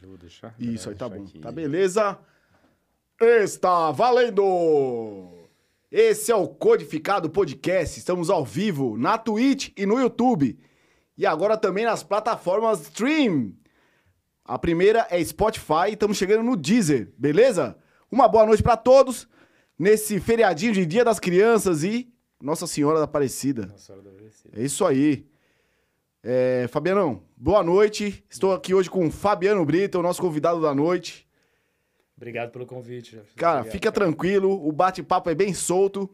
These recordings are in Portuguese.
Já vou deixar. Isso, aí tá bom. aqui. Tá beleza? Está valendo! Esse é o Codificado Podcast. Estamos ao vivo na Twitch e no YouTube. E agora também nas plataformas stream. A primeira é Spotify, estamos chegando no Deezer, beleza? Uma boa noite pra todos nesse feriadinho de Dia das Crianças e Nossa Senhora da Aparecida. Nossa hora da Aparecida. É isso aí. É, Fabianão, boa noite. Estou aqui hoje com o Fabiano Brito, o nosso convidado da noite. Obrigado pelo convite. Jeff. Cara, Obrigado, fica cara. tranquilo, o bate-papo é bem solto.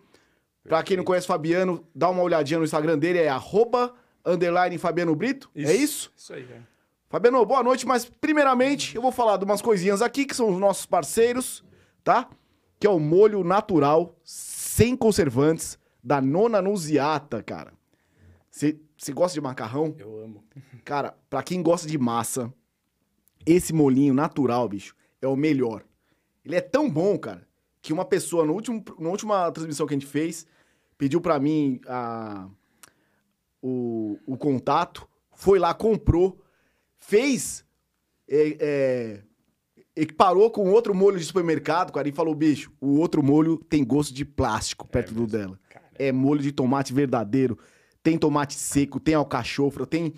Pra quem não conhece o Fabiano, dá uma olhadinha no Instagram dele, é arroba, underline Fabiano Brito. É isso? Isso aí, cara. Fabiano, boa noite, mas primeiramente eu vou falar de umas coisinhas aqui que são os nossos parceiros, tá? Que é o molho natural, sem conservantes, da Nona Nuziata, cara. Você gosta de macarrão? Eu amo. Cara, pra quem gosta de massa, esse molinho natural, bicho, é o melhor. Ele é tão bom, cara, que uma pessoa, no último, na última transmissão que a gente fez, pediu pra mim a, o, o contato, foi lá, comprou, fez, é, é, equiparou com outro molho de supermercado, cara, e falou, bicho, o outro molho tem gosto de plástico perto do mesmo. dela. Cara, É molho de tomate verdadeiro. Tem tomate seco, tem alcachofra, tem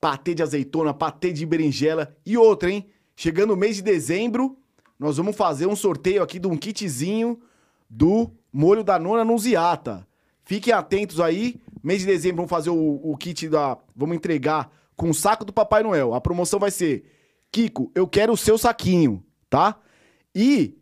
patê de azeitona, patê de berinjela e outra, hein? Chegando o mês de dezembro, nós vamos fazer um sorteio aqui de um kitzinho do molho da nona Nuziata. Fiquem atentos aí. Mês de dezembro vamos fazer o, o kit da. Vamos entregar com o saco do Papai Noel. A promoção vai ser: Kiko, eu quero o seu saquinho, tá? E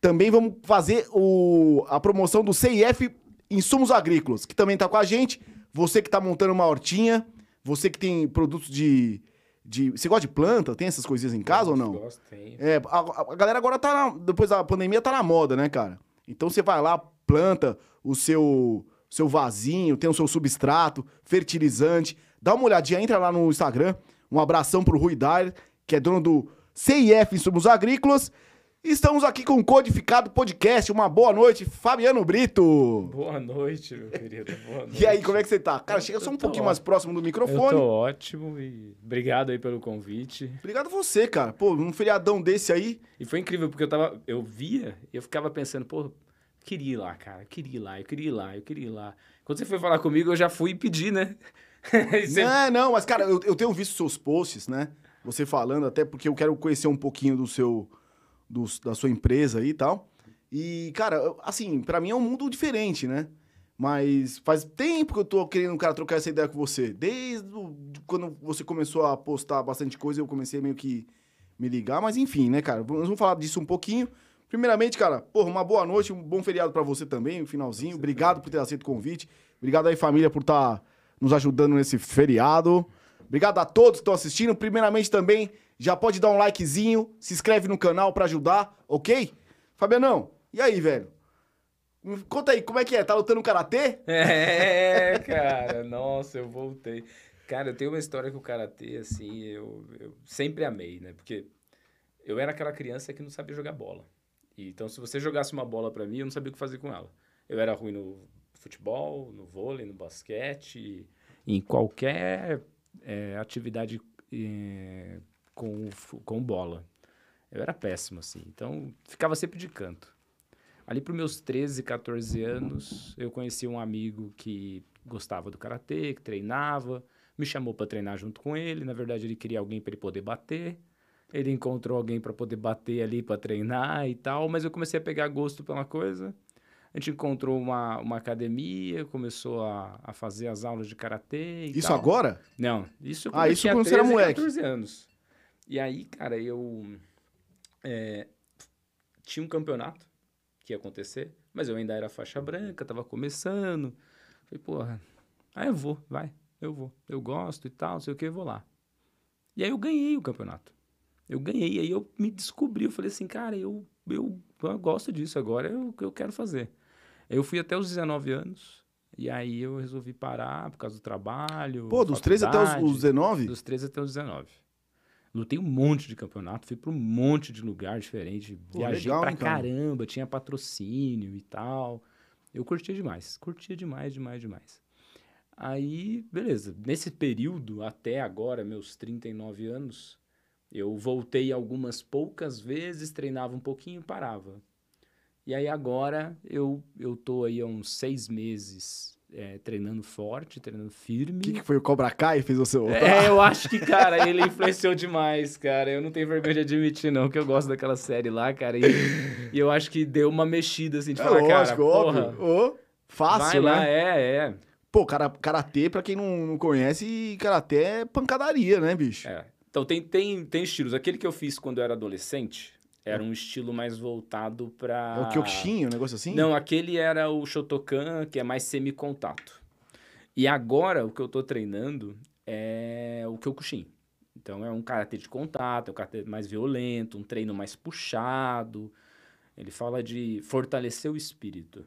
também vamos fazer o, a promoção do CIF Insumos Agrícolas, que também tá com a gente. Você que tá montando uma hortinha, você que tem produtos de. de você gosta de planta? Tem essas coisinhas em casa ou não? Gosto, tem. É, a, a- a galera agora tá na, depois da pandemia tá na moda, né, cara? Então você vai lá, planta o seu seu vasinho, tem o seu substrato, fertilizante. Dá uma olhadinha, entra lá no Instagram. Um abração pro Rui Dyer, que é dono do CIF Insumos Agrícolas. Estamos aqui com o Codificado Podcast. Uma boa noite, Fabiano Brito. Boa noite, meu querido. Boa noite. E aí, como é que você tá? Cara, chega só um Eu pouquinho mais próximo do Eu microfone. tô ótimo e obrigado aí pelo convite. Obrigado a você, cara. Pô, num feriadão desse aí. E foi incrível, porque eu tava. Eu via e eu ficava pensando, pô, queria ir lá, cara. Eu queria ir lá, eu queria ir lá, eu queria ir lá. Quando você foi falar comigo, eu já fui pedir, né? Você- Não, não, mas, cara, eu, eu tenho visto seus posts, né? Você falando, até porque eu quero conhecer um pouquinho do seu. Do- da sua empresa aí e tal. E, cara, assim, pra mim é um mundo diferente, né? Mas faz tempo que eu tô querendo, cara, trocar essa ideia com você. Desde quando você começou a postar bastante coisa, eu comecei meio que me ligar. Mas enfim, né, cara? Nós vamos falar disso um pouquinho. Primeiramente, cara, porra, uma boa noite, um bom feriado pra você também, um finalzinho. Obrigado por ter aceito o convite. Obrigado aí, família, por estar nos ajudando nesse feriado. Obrigado a todos que estão assistindo. Primeiramente também, já pode dar um likezinho, se inscreve no canal pra ajudar, ok? Fabianão, e aí, velho? Me Conta aí, como é que é? Tá lutando karatê? É, cara, nossa, eu voltei. Cara, eu tenho uma história com o Karatê, assim, eu, eu sempre amei, né? Porque eu era aquela criança que não sabia jogar bola. E, então, se você jogasse uma bola pra mim, eu não sabia o que fazer com ela. Eu era ruim no futebol, no vôlei, no basquete, em qualquer é, atividade é, com, com bola. Eu era péssimo, assim. Então, ficava sempre de canto. Ali para meus 13, 14 anos, eu conheci um amigo que gostava do karatê, que treinava, me chamou para treinar junto com ele. Na verdade, ele queria alguém para ele poder bater. Ele encontrou alguém para poder bater ali para treinar e tal, mas eu comecei a pegar gosto pela coisa. A gente encontrou uma, uma academia, começou a, a fazer as aulas de karatê Isso tal. agora? Não, isso Ah, isso quando você era 13, moleque. 14 anos. E aí, cara, eu é, tinha um campeonato que ia acontecer, mas eu ainda era faixa branca, tava começando. Falei, porra, aí eu vou, vai, eu vou. Eu gosto e tal, não sei o que, eu vou lá. E aí eu ganhei o campeonato. Eu ganhei, aí eu me descobri, eu falei assim, cara, eu, eu, eu gosto disso agora, é o que eu quero fazer. Eu fui até os 19 anos, e aí eu resolvi parar por causa do trabalho. Pô, dos 13 até os, os 19? Dos 13 até os 19. Lutei um monte de campeonato, fui para um monte de lugar diferente, Pô, viajei legal, pra cara? caramba, tinha patrocínio e tal. Eu curtia demais, curtia demais, demais, demais. Aí, beleza. Nesse período, até agora, meus 39 anos, Eu voltei algumas poucas vezes, treinava um pouquinho e parava. E aí agora eu, eu tô aí há uns seis meses é, treinando forte, treinando firme. O que, que, foi o Cobra Kai fez você voltar? É, eu acho que, cara, ele influenciou demais, cara. Eu não tenho vergonha de admitir, não, que eu gosto daquela série lá, cara. E, e eu acho que deu uma mexida, assim, de é falar, lógico, cara, óbvio. porra, Ô, fácil, vai né? lá, é, é. Pô, cara, karatê, pra quem não, não conhece, karatê é pancadaria, né, bicho? É. Então tem, tem, tem estilos. Aquele que eu fiz quando eu era adolescente era um estilo mais voltado pra. É o Kyokushin, um negócio assim? Não, aquele era o Shotokan, que é mais semi-contato. E agora o que eu tô treinando é o Kyokushin. Então é um karatê de contato, é um karatê mais violento, um treino mais puxado. Ele fala de fortalecer o espírito.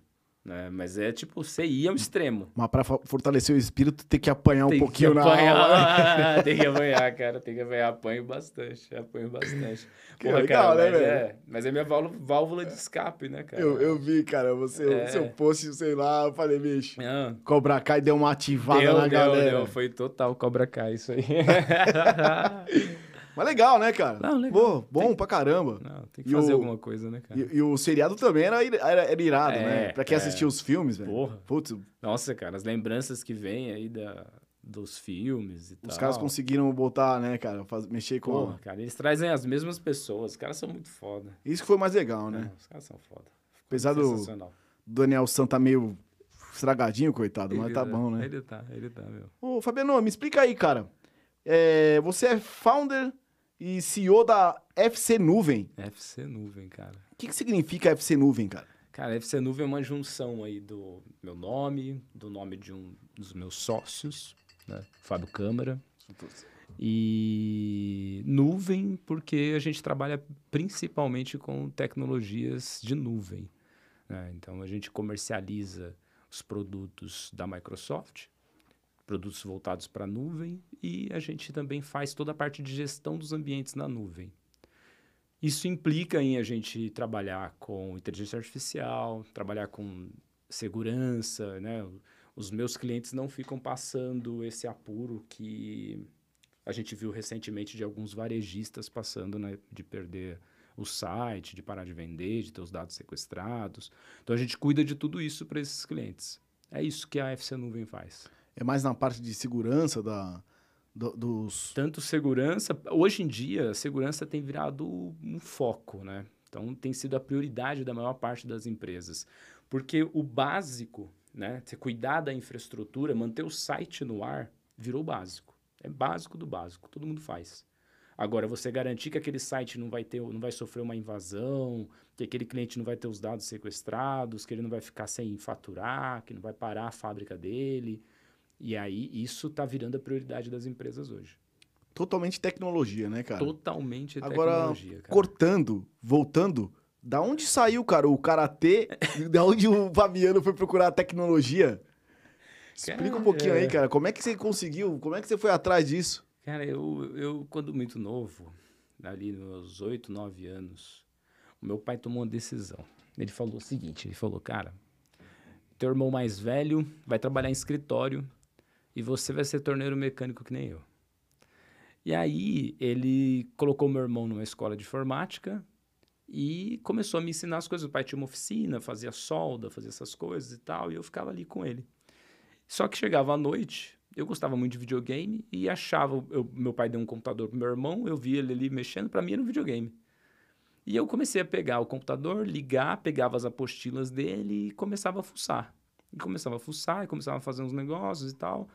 Né? Mas é tipo, você ia ao extremo. Mas pra fa- fortalecer o espírito, tem que apanhar um Tem pouquinho que na aula. tem que apanhar, cara. Tem que apanhar. Apanho bastante. Apanho bastante. Que legal, né, mas velho? é, mas é minha válvula, de escape, né, cara? Eu, eu vi, cara, você, É. seu post, sei lá, eu falei, bicho, Ah, Cobra Kai deu uma ativada deu, na deu, galera. deu. Foi total Cobra Kai isso aí. Mas legal, né, cara? Não, legal. Pô, bom pra caramba. Não, tem que E fazer o- alguma coisa, né, cara? E, e o seriado também era, era, era irado, É, né? Pra quem é. assistiu os filmes, velho. Porra. Putz, Nossa, cara, as lembranças que vêm aí da, dos filmes e tal. os caras conseguiram botar, né, cara, faz- mexer com... Porra, cara, eles trazem as mesmas pessoas. Os caras são muito foda. Isso que foi mais legal, né? É, os caras são foda. Apesar do. Daniel San tá meio estragadinho, coitado, mas Ele tá é- bom, né? Ele tá, ele tá, meu. Ô, Fabiano, me explica aí, cara. É, você é founder e CEO da FC Nuvem. FC Nuvem, cara. O que, que significa FC Nuvem, cara? Cara, FC Nuvem é uma junção aí do meu nome, do nome de um dos meus sócios, né? Fábio Câmara. E nuvem, porque a gente trabalha principalmente com tecnologias de nuvem. né? Então a gente comercializa os produtos da Microsoft, produtos voltados para a nuvem, e a gente também faz toda a parte de gestão dos ambientes na nuvem. Isso implica em a gente trabalhar com inteligência artificial, trabalhar com segurança, né? Os meus clientes não ficam passando esse apuro que a gente viu recentemente de alguns varejistas passando, né? De perder o site, de parar de vender, de ter os dados sequestrados. Então a gente cuida de tudo isso para esses clientes. É isso que a FC Nuvem faz. É mais na parte de segurança da, do- dos... tanto segurança. Hoje em dia, segurança tem virado um foco, né? Então, tem sido a prioridade da maior parte das empresas. Porque o básico, né? Você cuidar da infraestrutura, manter o site no ar, virou básico. É básico do básico, todo mundo faz. Agora, você garantir que aquele site não vai, ter, não vai sofrer uma invasão, que aquele cliente não vai ter os dados sequestrados, que ele não vai ficar sem faturar, que não vai parar a fábrica dele. E aí, isso está virando a prioridade das empresas hoje. Totalmente tecnologia, né, cara? Totalmente Agora, tecnologia, cara. Cortando, voltando, da onde saiu, cara, o Karatê? da onde o Fabiano foi procurar a tecnologia? Explica um pouquinho é. aí, cara. Como é que você conseguiu? Como é que você foi atrás disso? Cara, eu, eu, quando muito novo, ali nos meus 8, 9 anos, o meu pai tomou uma decisão. Ele falou o seguinte, ele falou, cara, teu irmão mais velho vai trabalhar em escritório e você vai ser torneiro mecânico que nem eu. E aí ele colocou meu irmão numa escola de informática e começou a me ensinar as coisas. O pai tinha uma oficina, fazia solda, fazia essas coisas e tal, e eu ficava ali com ele. Só que chegava à noite, eu gostava muito de videogame e achava, eu- meu pai deu um computador pro meu irmão, eu via ele ali mexendo, para mim era um videogame. E eu comecei a pegar o computador, ligar, pegava as apostilas dele e começava a fuçar. E começava a fuçar, e começava a fazer uns negócios e tal.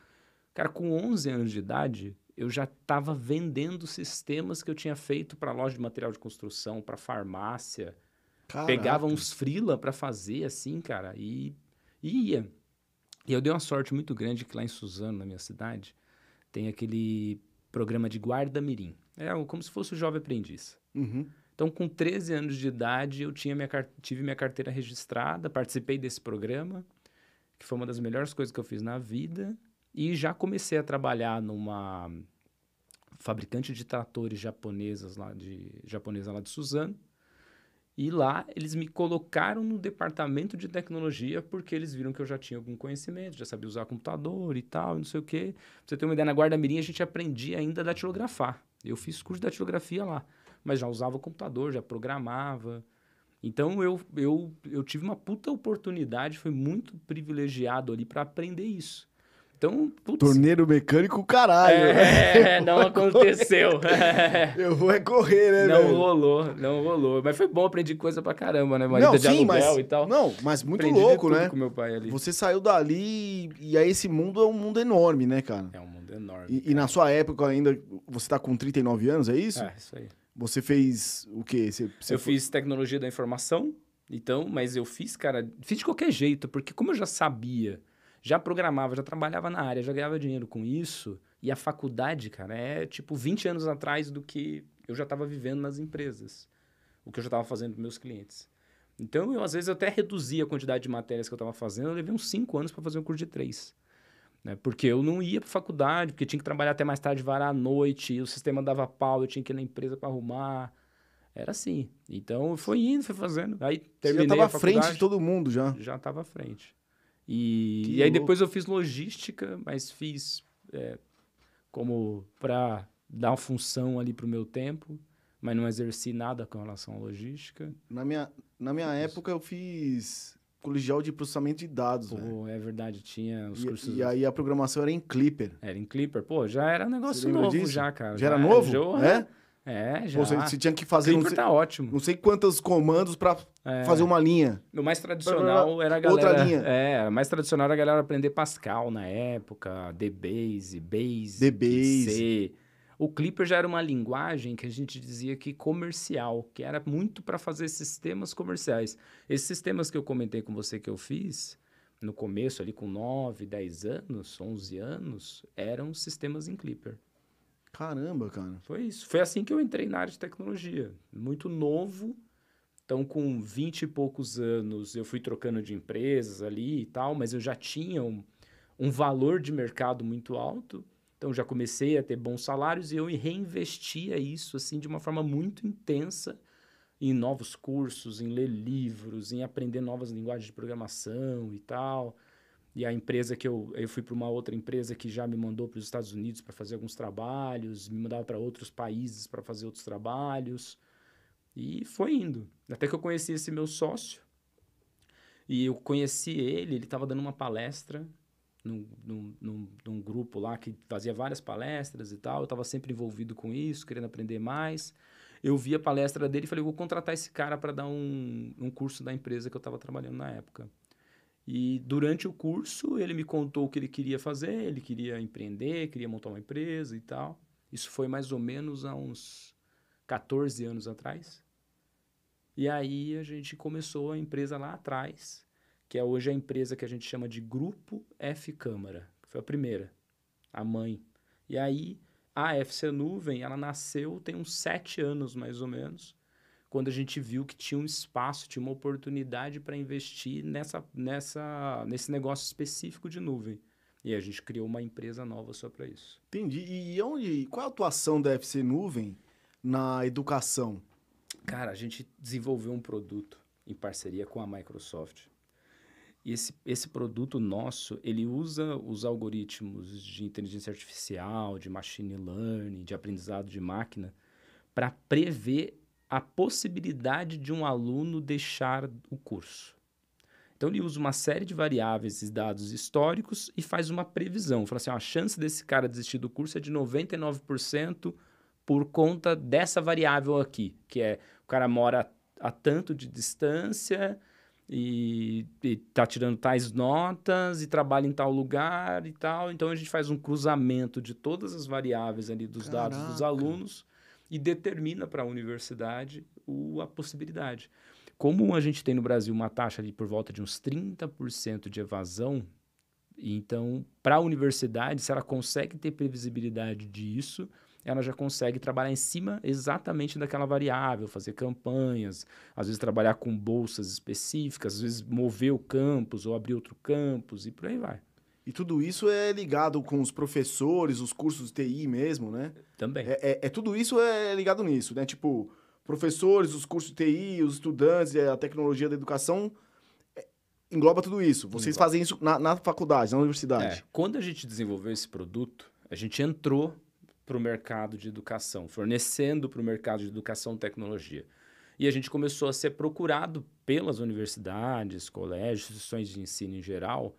Cara, com 11 anos de idade, eu já estava vendendo sistemas que eu tinha feito para loja de material de construção, para farmácia. Caraca. Pegava uns freela para fazer assim, cara, e, e ia. E eu dei uma sorte muito grande que lá em Suzano, na minha cidade, tem aquele programa de guarda-mirim. É como se fosse o jovem aprendiz. Uhum. Então, com 13 anos de idade, eu tinha minha, tive minha carteira registrada, participei desse programa, que foi uma das melhores coisas que eu fiz na vida, e já comecei a trabalhar numa fabricante de tratores japonesas lá de, japonesa lá de Suzano. E lá eles me colocaram no departamento de tecnologia porque eles viram que eu já tinha algum conhecimento, já sabia usar computador e tal, não sei o quê. Pra você ter uma ideia, na Guarda-Mirim a gente aprendia ainda a datilografar. Eu fiz curso de datilografia lá, mas já usava computador, já programava. Então eu, eu, eu tive uma puta oportunidade, foi muito privilegiado ali para aprender isso. Então, putz, Torneiro mecânico, caralho. é, não aconteceu. Eu vou é correr, né, não velho? rolou, não rolou. Mas foi bom, aprendi coisa pra caramba, né? Marida Não, de sim, mas, e tal. não, mas muito Aprendi louco, né? com meu pai ali. Você saiu dali e aí esse mundo é um mundo enorme, né, cara? É um mundo enorme. E, e na sua época ainda, você tá com 39 anos, é isso? É, isso aí. Você fez o quê? Você, você eu foi- fiz tecnologia da informação, então, mas eu fiz, cara, fiz de qualquer jeito, porque como eu já sabia, já programava, já trabalhava na área, já ganhava dinheiro com isso, e a faculdade, cara, é tipo 20 anos atrás do que eu já estava vivendo nas empresas, o que eu já estava fazendo com meus clientes. Então, eu, às vezes, eu até reduzia a quantidade de matérias que eu estava fazendo, eu levei uns 5 anos para fazer um curso de 3. Né? Porque eu não ia para faculdade, porque tinha que trabalhar até mais tarde, varar à noite, o sistema dava pau, eu tinha que ir na empresa para arrumar. Era assim. Então, foi indo, foi fazendo. Aí você terminei já tava a à frente de todo mundo já. Já estava à frente. E, e aí louco. depois eu fiz logística, mas fiz é, como para dar uma função ali para o meu tempo, mas não exerci nada com relação à logística. Na minha, na minha época eu fiz colegial de processamento de dados. Pô, é verdade, tinha os E, cursos... e aí a programação era em Clipper. Era em Clipper. Pô, já era um negócio novo disso? já, cara. Já era novo? Já, É? É, já. Você, você tinha que fazer Clipper sei, tá ótimo. não sei quantos comandos pra É. fazer uma linha. O mais tradicional era a galera... Outra linha. É, o mais tradicional era a galera aprender Pascal na época, DBase, Base, DBase. C. O Clipper já era uma linguagem que a gente dizia que comercial, que era muito para fazer sistemas comerciais. Esses sistemas que eu comentei com você que eu fiz, no começo ali com 9, 10 anos, 11 anos, eram sistemas em Clipper. Caramba, cara. Foi isso. Foi assim que eu entrei na área de tecnologia. Muito novo. Então, com 20 e poucos anos, eu fui trocando de empresas ali e tal, mas eu já tinha um, um valor de mercado muito alto. Então, já comecei a ter bons salários e eu reinvestia isso assim de uma forma muito intensa em novos cursos, em ler livros, em aprender novas linguagens de programação e tal. E a empresa que eu, eu fui para uma outra empresa que já me mandou para os Estados Unidos para fazer alguns trabalhos, me mandava para outros países para fazer outros trabalhos. E foi indo. Até que eu conheci esse meu sócio. E eu conheci ele, ele estava dando uma palestra num, num, num, num grupo lá que fazia várias palestras e tal. Eu estava sempre envolvido com isso, querendo aprender mais. Eu vi a palestra dele e falei, vou contratar esse cara para dar um, um curso da empresa que eu estava trabalhando na época. E durante o curso, ele me contou o que ele queria fazer, ele queria empreender, queria montar uma empresa e tal. Isso foi mais ou menos há uns 14 anos atrás. E aí a gente começou a empresa lá atrás, que é hoje a empresa que a gente chama de Grupo F Câmara, que foi a primeira, a mãe. E aí a FC Nuvem, ela nasceu tem uns sete anos mais ou menos, quando a gente viu que tinha um espaço, tinha uma oportunidade para investir nessa, nessa, nesse negócio específico de nuvem. E a gente criou uma empresa nova só para isso. Entendi. E onde, qual é a atuação da FC Nuvem na educação? Cara, a gente desenvolveu um produto em parceria com a Microsoft. E esse, esse produto nosso, ele usa os algoritmos de inteligência artificial, de machine learning, de aprendizado de máquina, para prever a possibilidade de um aluno deixar o curso. Então, ele usa uma série de variáveis e dados históricos e faz uma previsão. Fala assim, ó, a chance desse cara desistir do curso é de 99% por conta dessa variável aqui, que é o cara mora a tanto de distância e, e tá tirando tais notas e trabalha em tal lugar e tal. Então a gente faz um cruzamento de todas as variáveis ali dos dados dos Caraca. alunos e determina para a universidade o, a possibilidade. Como a gente tem no Brasil uma taxa ali por volta de uns 30% de evasão, então, para a universidade, se ela consegue ter previsibilidade disso, ela já consegue trabalhar em cima exatamente daquela variável, fazer campanhas, às vezes trabalhar com bolsas específicas, às vezes mover o campus ou abrir outro campus e por aí vai. E tudo isso é ligado com os professores, os cursos de TI mesmo, né? Também. É, é- é- tudo isso é ligado nisso, né? Tipo, professores, os cursos de TI, os estudantes, a tecnologia da educação, é, engloba tudo isso. Vocês engloba. fazem isso na, na, faculdade, na universidade. É, quando a gente desenvolveu esse produto, a gente entrou para o mercado de educação, fornecendo para o mercado de educação tecnologia. E a gente começou a ser procurado pelas universidades, colégios, instituições de ensino em geral,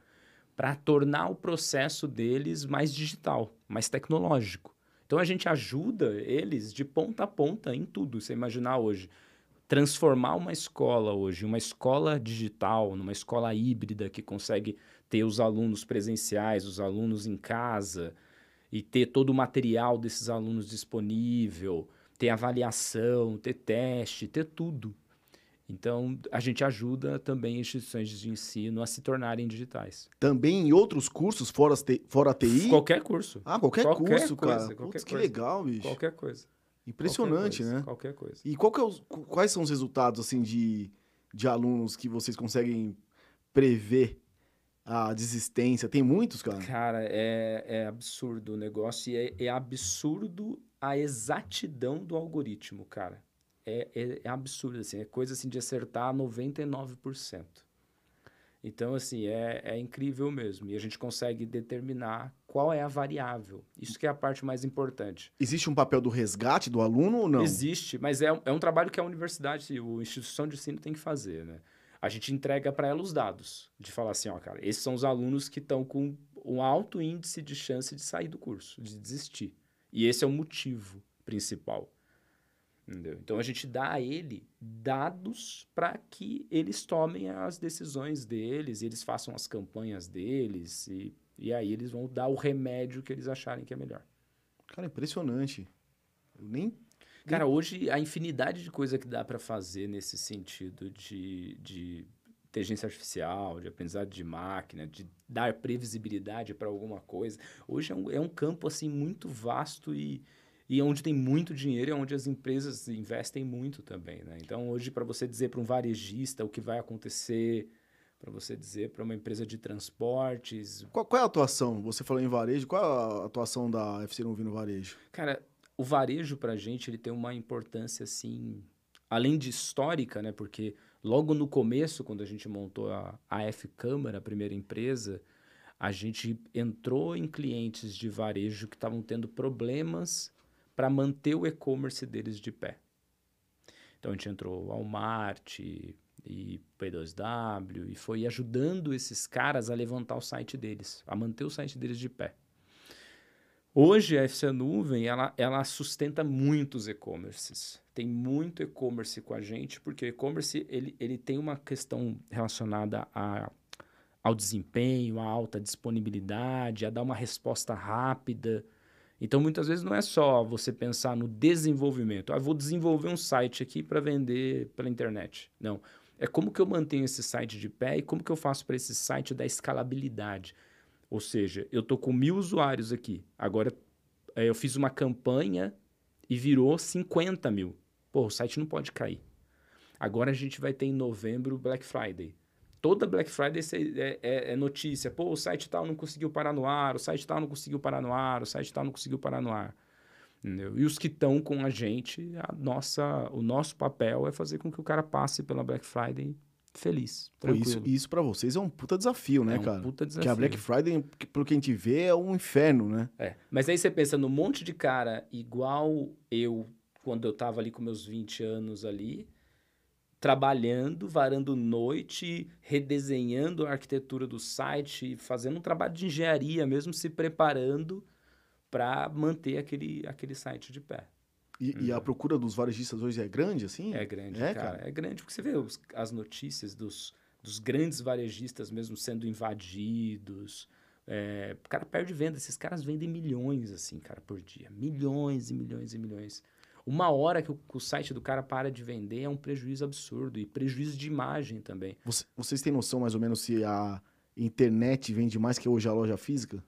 para tornar o processo deles mais digital, mais tecnológico. Então a gente ajuda eles de ponta a ponta em tudo. Você imaginar hoje, transformar uma escola hoje, uma escola digital, numa escola híbrida que consegue ter os alunos presenciais, os alunos em casa e ter todo o material desses alunos disponível, ter avaliação, ter teste, ter tudo. Então, a gente ajuda também instituições de ensino a se tornarem digitais. Também em outros cursos fora, fora a TI? Qualquer curso. Ah, qualquer, qualquer curso, coisa, cara. Qualquer Putz, que legal, bicho. Qualquer coisa. Impressionante, qualquer coisa, né? Qualquer coisa. E qual é os, quais são os resultados, assim, de, de alunos que vocês conseguem prever a desistência? Tem muitos, cara? Cara, é, é absurdo o negócio e é, é absurdo a exatidão do algoritmo, cara é, é, é absurdo, assim, é coisa assim de acertar 99%. Então, assim, é, é incrível mesmo. E a gente consegue determinar qual é a variável. Isso que é a parte mais importante. Existe um papel do resgate do aluno ou não? Existe, mas é, é um trabalho que a universidade, a instituição de ensino tem que fazer, né? A gente entrega para ela os dados, de falar assim, ó, cara, esses são os alunos que estão com um alto índice de chance de sair do curso, de desistir. E esse é o motivo principal. Entendeu? Então a gente dá a ele dados para que eles tomem as decisões deles, eles façam as campanhas deles e, e aí eles vão dar o remédio que eles acharem que é melhor. Cara, impressionante. Eu nem. Cara, hoje a infinidade de coisa que dá para fazer nesse sentido de, de inteligência artificial, de aprendizado de máquina, de dar previsibilidade para alguma coisa. Hoje é um, é um campo assim muito vasto e, e onde tem muito dinheiro é onde as empresas investem muito também, né? Então, hoje, para você dizer para um varejista o que vai acontecer, para você dizer para uma empresa de transportes... Qual, qual, é a atuação? Você falou em varejo, qual é a atuação da FC Novi no varejo? Cara, o varejo, para a gente, ele tem uma importância, assim, além de histórica, né? Porque logo no começo, quando a gente montou a, a F Câmara, a primeira empresa, a gente entrou em clientes de varejo que estavam tendo problemas para manter o e-commerce deles de pé. Então a gente entrou Walmart e, e P2W e foi ajudando esses caras a levantar o site deles, a manter o site deles de pé. Hoje a FC Nuvem ela, ela sustenta muitos e-commerces. Tem muito e-commerce com a gente, porque o e-commerce ele, ele tem uma questão relacionada a, ao desempenho, a alta disponibilidade, a dar uma resposta rápida. Então, muitas vezes não é só você pensar no desenvolvimento. Ah, vou desenvolver um site aqui para vender pela internet. Não. É como que eu mantenho esse site de pé e como que eu faço para esse site dar escalabilidade. Ou seja, eu estou com mil usuários aqui. Agora, é, eu fiz uma campanha e virou 50 mil. Pô, o site não pode cair. Agora a gente vai ter em novembro Black Friday toda Black Friday é, é, é, notícia. Pô, o site tal não conseguiu parar no ar, o site tal não conseguiu parar no ar, o site tal não conseguiu parar no ar. Entendeu? E os que estão com a gente, a nossa, o nosso papel é fazer com que o cara passe pela Black Friday feliz, tranquilo. Isso, isso para vocês é um puta desafio, né, é um cara? puta desafio. Que a Black Friday, pelo que a gente vê, é um inferno, né? É. Mas aí você pensa no monte de cara igual eu, quando eu tava ali com meus 20 anos ali, trabalhando, varando noite, redesenhando a arquitetura do site, fazendo um trabalho de engenharia mesmo, se preparando para manter aquele, aquele site de pé. E, e, a uhum. procura dos varejistas hoje é grande, assim? É grande, é, cara, cara. É grande, porque você vê os, as notícias dos, dos grandes varejistas mesmo sendo invadidos. É, o cara perde venda. Esses caras vendem milhões, assim, cara, por dia. Milhões e milhões e milhões. Uma hora que o, que o, site do cara para de vender é um prejuízo absurdo e prejuízo de imagem também. Você, vocês têm noção mais ou menos se a internet vende mais que hoje a loja física?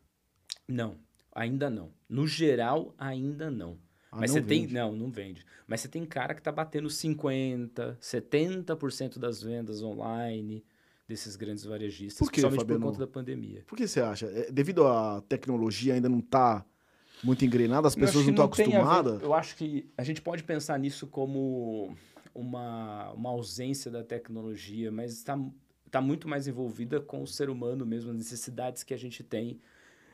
Não, ainda não. No geral, ainda não. Ah, Mas você tem. Não, não vende. Mas você tem cara que está batendo 50%, 70% das vendas online desses grandes varejistas, por quê, principalmente Fabiano? por conta da pandemia. Por que você acha? É, devido à tecnologia ainda não está muito engrenado, as pessoas não estão acostumadas? Eu acho que a gente pode pensar nisso como uma, uma ausência da tecnologia, mas está tá muito mais envolvida com o ser humano mesmo, as necessidades que a gente tem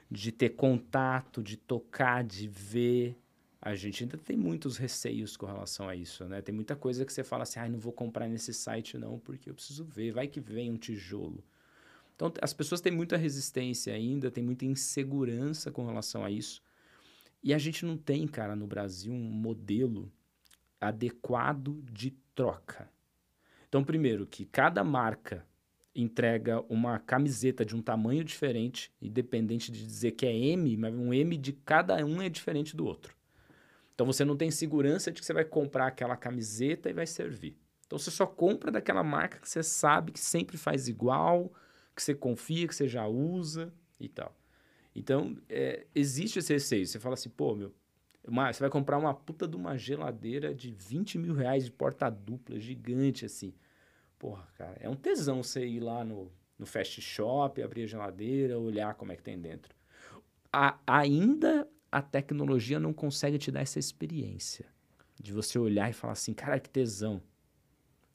de ter contato, de tocar, de ver. A gente ainda tem muitos receios com relação a isso, né? Tem muita coisa que você fala assim, ah, não vou comprar nesse site não, porque eu preciso ver, vai que vem um tijolo. Então, as pessoas têm muita resistência ainda, tem muita insegurança com relação a isso. E a gente não tem, cara, no Brasil, um modelo adequado de troca. Então, primeiro, que cada marca entrega uma camiseta de um tamanho diferente, independente de dizer que é M, mas um M de cada um é diferente do outro. Então, você não tem segurança de que você vai comprar aquela camiseta e vai servir. Então, você só compra daquela marca que você sabe que sempre faz igual, que você confia, que você já usa e tal. Então, é, existe esse receio. Você fala assim, pô, meu, uma- você vai comprar uma puta de uma geladeira de 20 mil reais de porta dupla, gigante assim. Porra, cara, é um tesão você ir lá no, no fast shop, abrir a geladeira, olhar como é que tem dentro. A- ainda a tecnologia não consegue te dar essa experiência de você olhar e falar assim, cara, que tesão.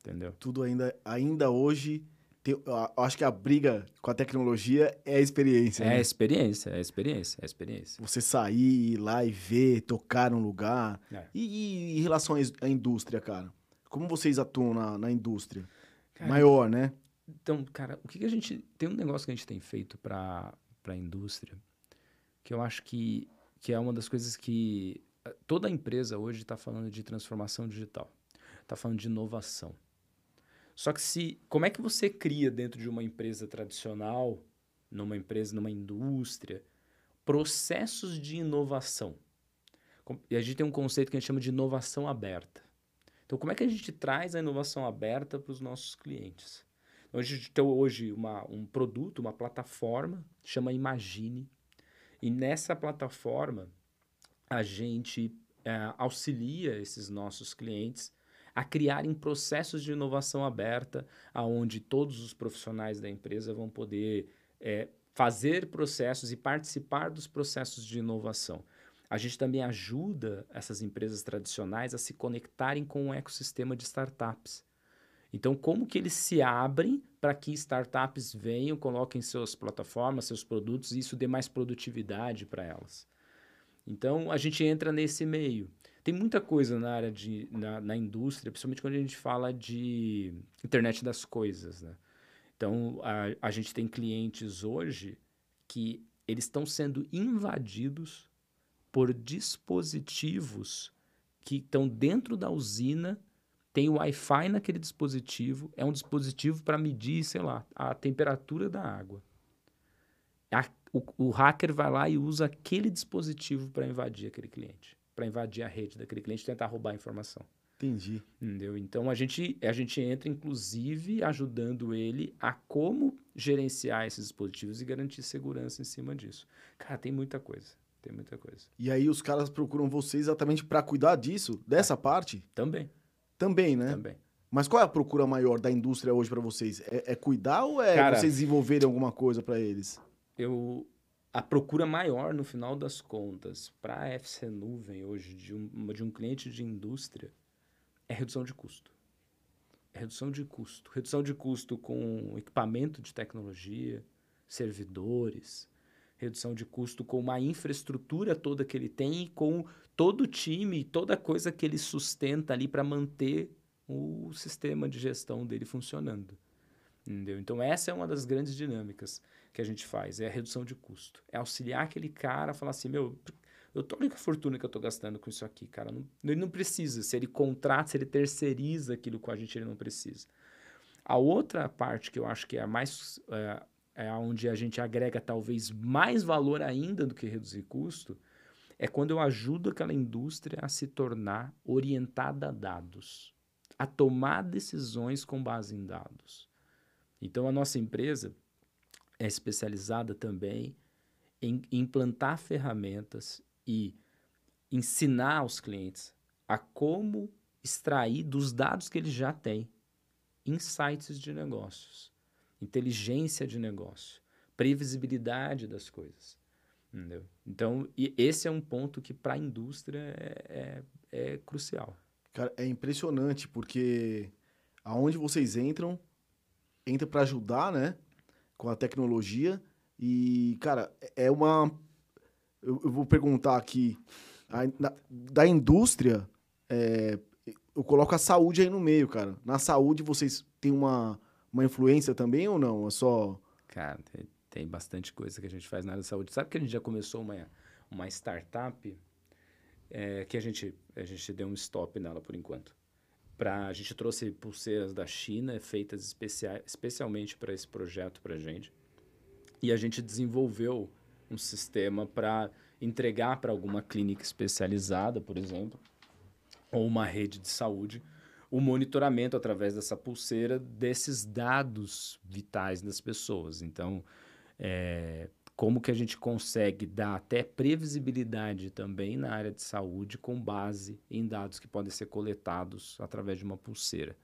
Entendeu? Tudo ainda, ainda hoje, tem- eu acho que a briga com a tecnologia é a experiência. É a né? experiência, é a experiência, é a experiência. Você sair, ir lá e ver, tocar um lugar. É. E, e em relação à indústria, cara? Como vocês atuam na, na indústria? Cara, Maior, né? Então, cara, o que, que a gente. Tem um negócio que a gente tem feito para a indústria que eu acho que, que é uma das coisas que. eh, Toda empresa hoje está falando de transformação digital, está falando de inovação. Só que se. Como é que você cria dentro de uma empresa tradicional, numa empresa, numa indústria, processos de inovação? E a gente tem um conceito que a gente chama de inovação aberta. Então, como é que a gente traz a inovação aberta para os nossos clientes? Então, a gente tem hoje uma, um produto, uma plataforma, chama Imagine. E nessa plataforma, a gente eh, auxilia esses nossos clientes a criarem processos de inovação aberta, aonde todos os profissionais da empresa vão poder eh, fazer processos e participar dos processos de inovação. A gente também ajuda essas empresas tradicionais a se conectarem com o ecossistema de startups. Então, como que eles se abrem para que startups venham, coloquem suas plataformas, seus produtos e isso dê mais produtividade para elas? Então, a gente entra nesse meio. Tem muita coisa na área de na, na indústria, principalmente quando a gente fala de internet das coisas, né? Então, a, a gente tem clientes hoje que eles estão sendo invadidos por dispositivos que estão dentro da usina, tem Wi-Fi naquele dispositivo, é um dispositivo para medir, sei lá, a temperatura da água. A- o, o hacker vai lá e usa aquele dispositivo para invadir aquele cliente, para invadir a rede daquele cliente e tentar roubar a informação. Entendi. Entendeu? Então a gente, a gente entra, inclusive, ajudando ele a como gerenciar esses dispositivos e garantir segurança em cima disso. Cara, tem muita coisa. Tem muita coisa. E aí os caras procuram você exatamente para cuidar disso, dessa parte? Também, Também, né? também. Mas qual é a procura maior da indústria hoje para vocês? É, é cuidar ou é Cara- vocês desenvolverem alguma coisa para eles? Eu, a procura maior, no final das contas, para a FC Nuvem hoje, de um, de um cliente de indústria, é redução de custo. É redução de custo. Redução de custo com equipamento de tecnologia, servidores, redução de custo com uma infraestrutura toda que ele tem e com todo o time, toda coisa que ele sustenta ali para manter o sistema de gestão dele funcionando. Entendeu? Então, essa é uma das grandes dinâmicas que a gente faz, é a redução de custo. É auxiliar aquele cara a falar assim, meu, eu tô olha que fortuna que eu tô gastando com isso aqui, cara. Não, ele não precisa. Se ele contrata, se ele terceiriza aquilo com a gente, ele não precisa. A outra parte que eu acho que é a mais... É, é onde a gente agrega talvez mais valor ainda do que reduzir custo, é quando eu ajudo aquela indústria a se tornar orientada a dados, a tomar decisões com base em dados. Então, a nossa empresa é especializada também em implantar ferramentas e ensinar aos clientes a como extrair dos dados que eles já têm insights de negócios, inteligência de negócio, previsibilidade das coisas. Entendeu? Então, esse é um ponto que para a indústria é, é, é crucial. Cara, é impressionante, porque aonde vocês entram, entra para ajudar, né? Com a tecnologia. E, cara, é uma. Eu, eu vou perguntar aqui. A, na, da indústria, é, eu coloco a saúde aí no meio, cara. Na saúde, vocês têm uma, uma influência também ou não? É só. Cara, tem, tem bastante coisa que a gente faz na área de saúde. Sabe que a gente já começou uma, uma startup é, que a gente, a gente deu um stop nela por enquanto. Pra, a gente trouxe pulseiras da China, feitas especial, especialmente para esse projeto para a gente. E a gente desenvolveu um sistema para entregar para alguma clínica especializada, por exemplo, ou uma rede de saúde, o monitoramento através dessa pulseira desses dados vitais das pessoas. Então, é, como que a gente consegue dar até previsibilidade também na área de saúde com base em dados que podem ser coletados através de uma pulseira.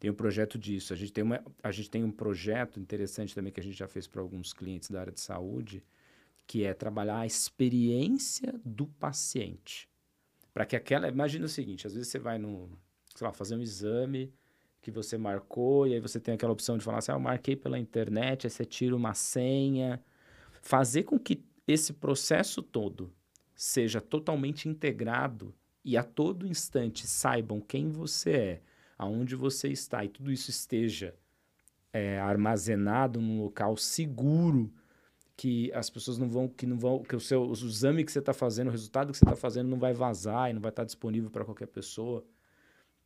Tem um projeto disso. A gente tem, uma, a gente tem um projeto interessante também que a gente já fez para alguns clientes da área de saúde, que é trabalhar a experiência do paciente. Para que aquela. Imagina o seguinte: às vezes você vai no, sei lá, fazer um exame que você marcou, e aí você tem aquela opção de falar assim: ah, eu marquei pela internet, aí você tira uma senha fazer com que esse processo todo seja totalmente integrado e a todo instante saibam quem você é, aonde você está e tudo isso esteja é, armazenado num local seguro que as pessoas não vão que não vão que o seu o exame que você está fazendo o resultado que você está fazendo não vai vazar e não vai estar disponível para qualquer pessoa.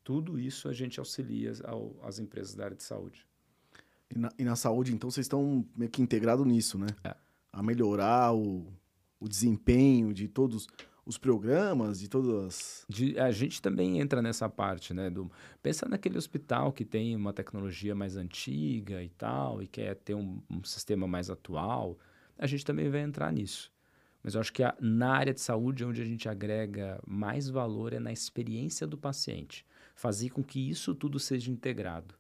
Tudo isso a gente auxilia ao, as empresas da área de saúde. E na, e na saúde então vocês estão meio que integrados nisso né? É a melhorar o, o desempenho de todos os programas, de todas de, a gente também entra nessa parte, né? Do, pensa naquele hospital que tem uma tecnologia mais antiga e tal, e quer ter um, um sistema mais atual. A gente também vai entrar nisso. Mas eu acho que a, na área de saúde, onde a gente agrega mais valor é na experiência do paciente. Fazer com que isso tudo seja integrado.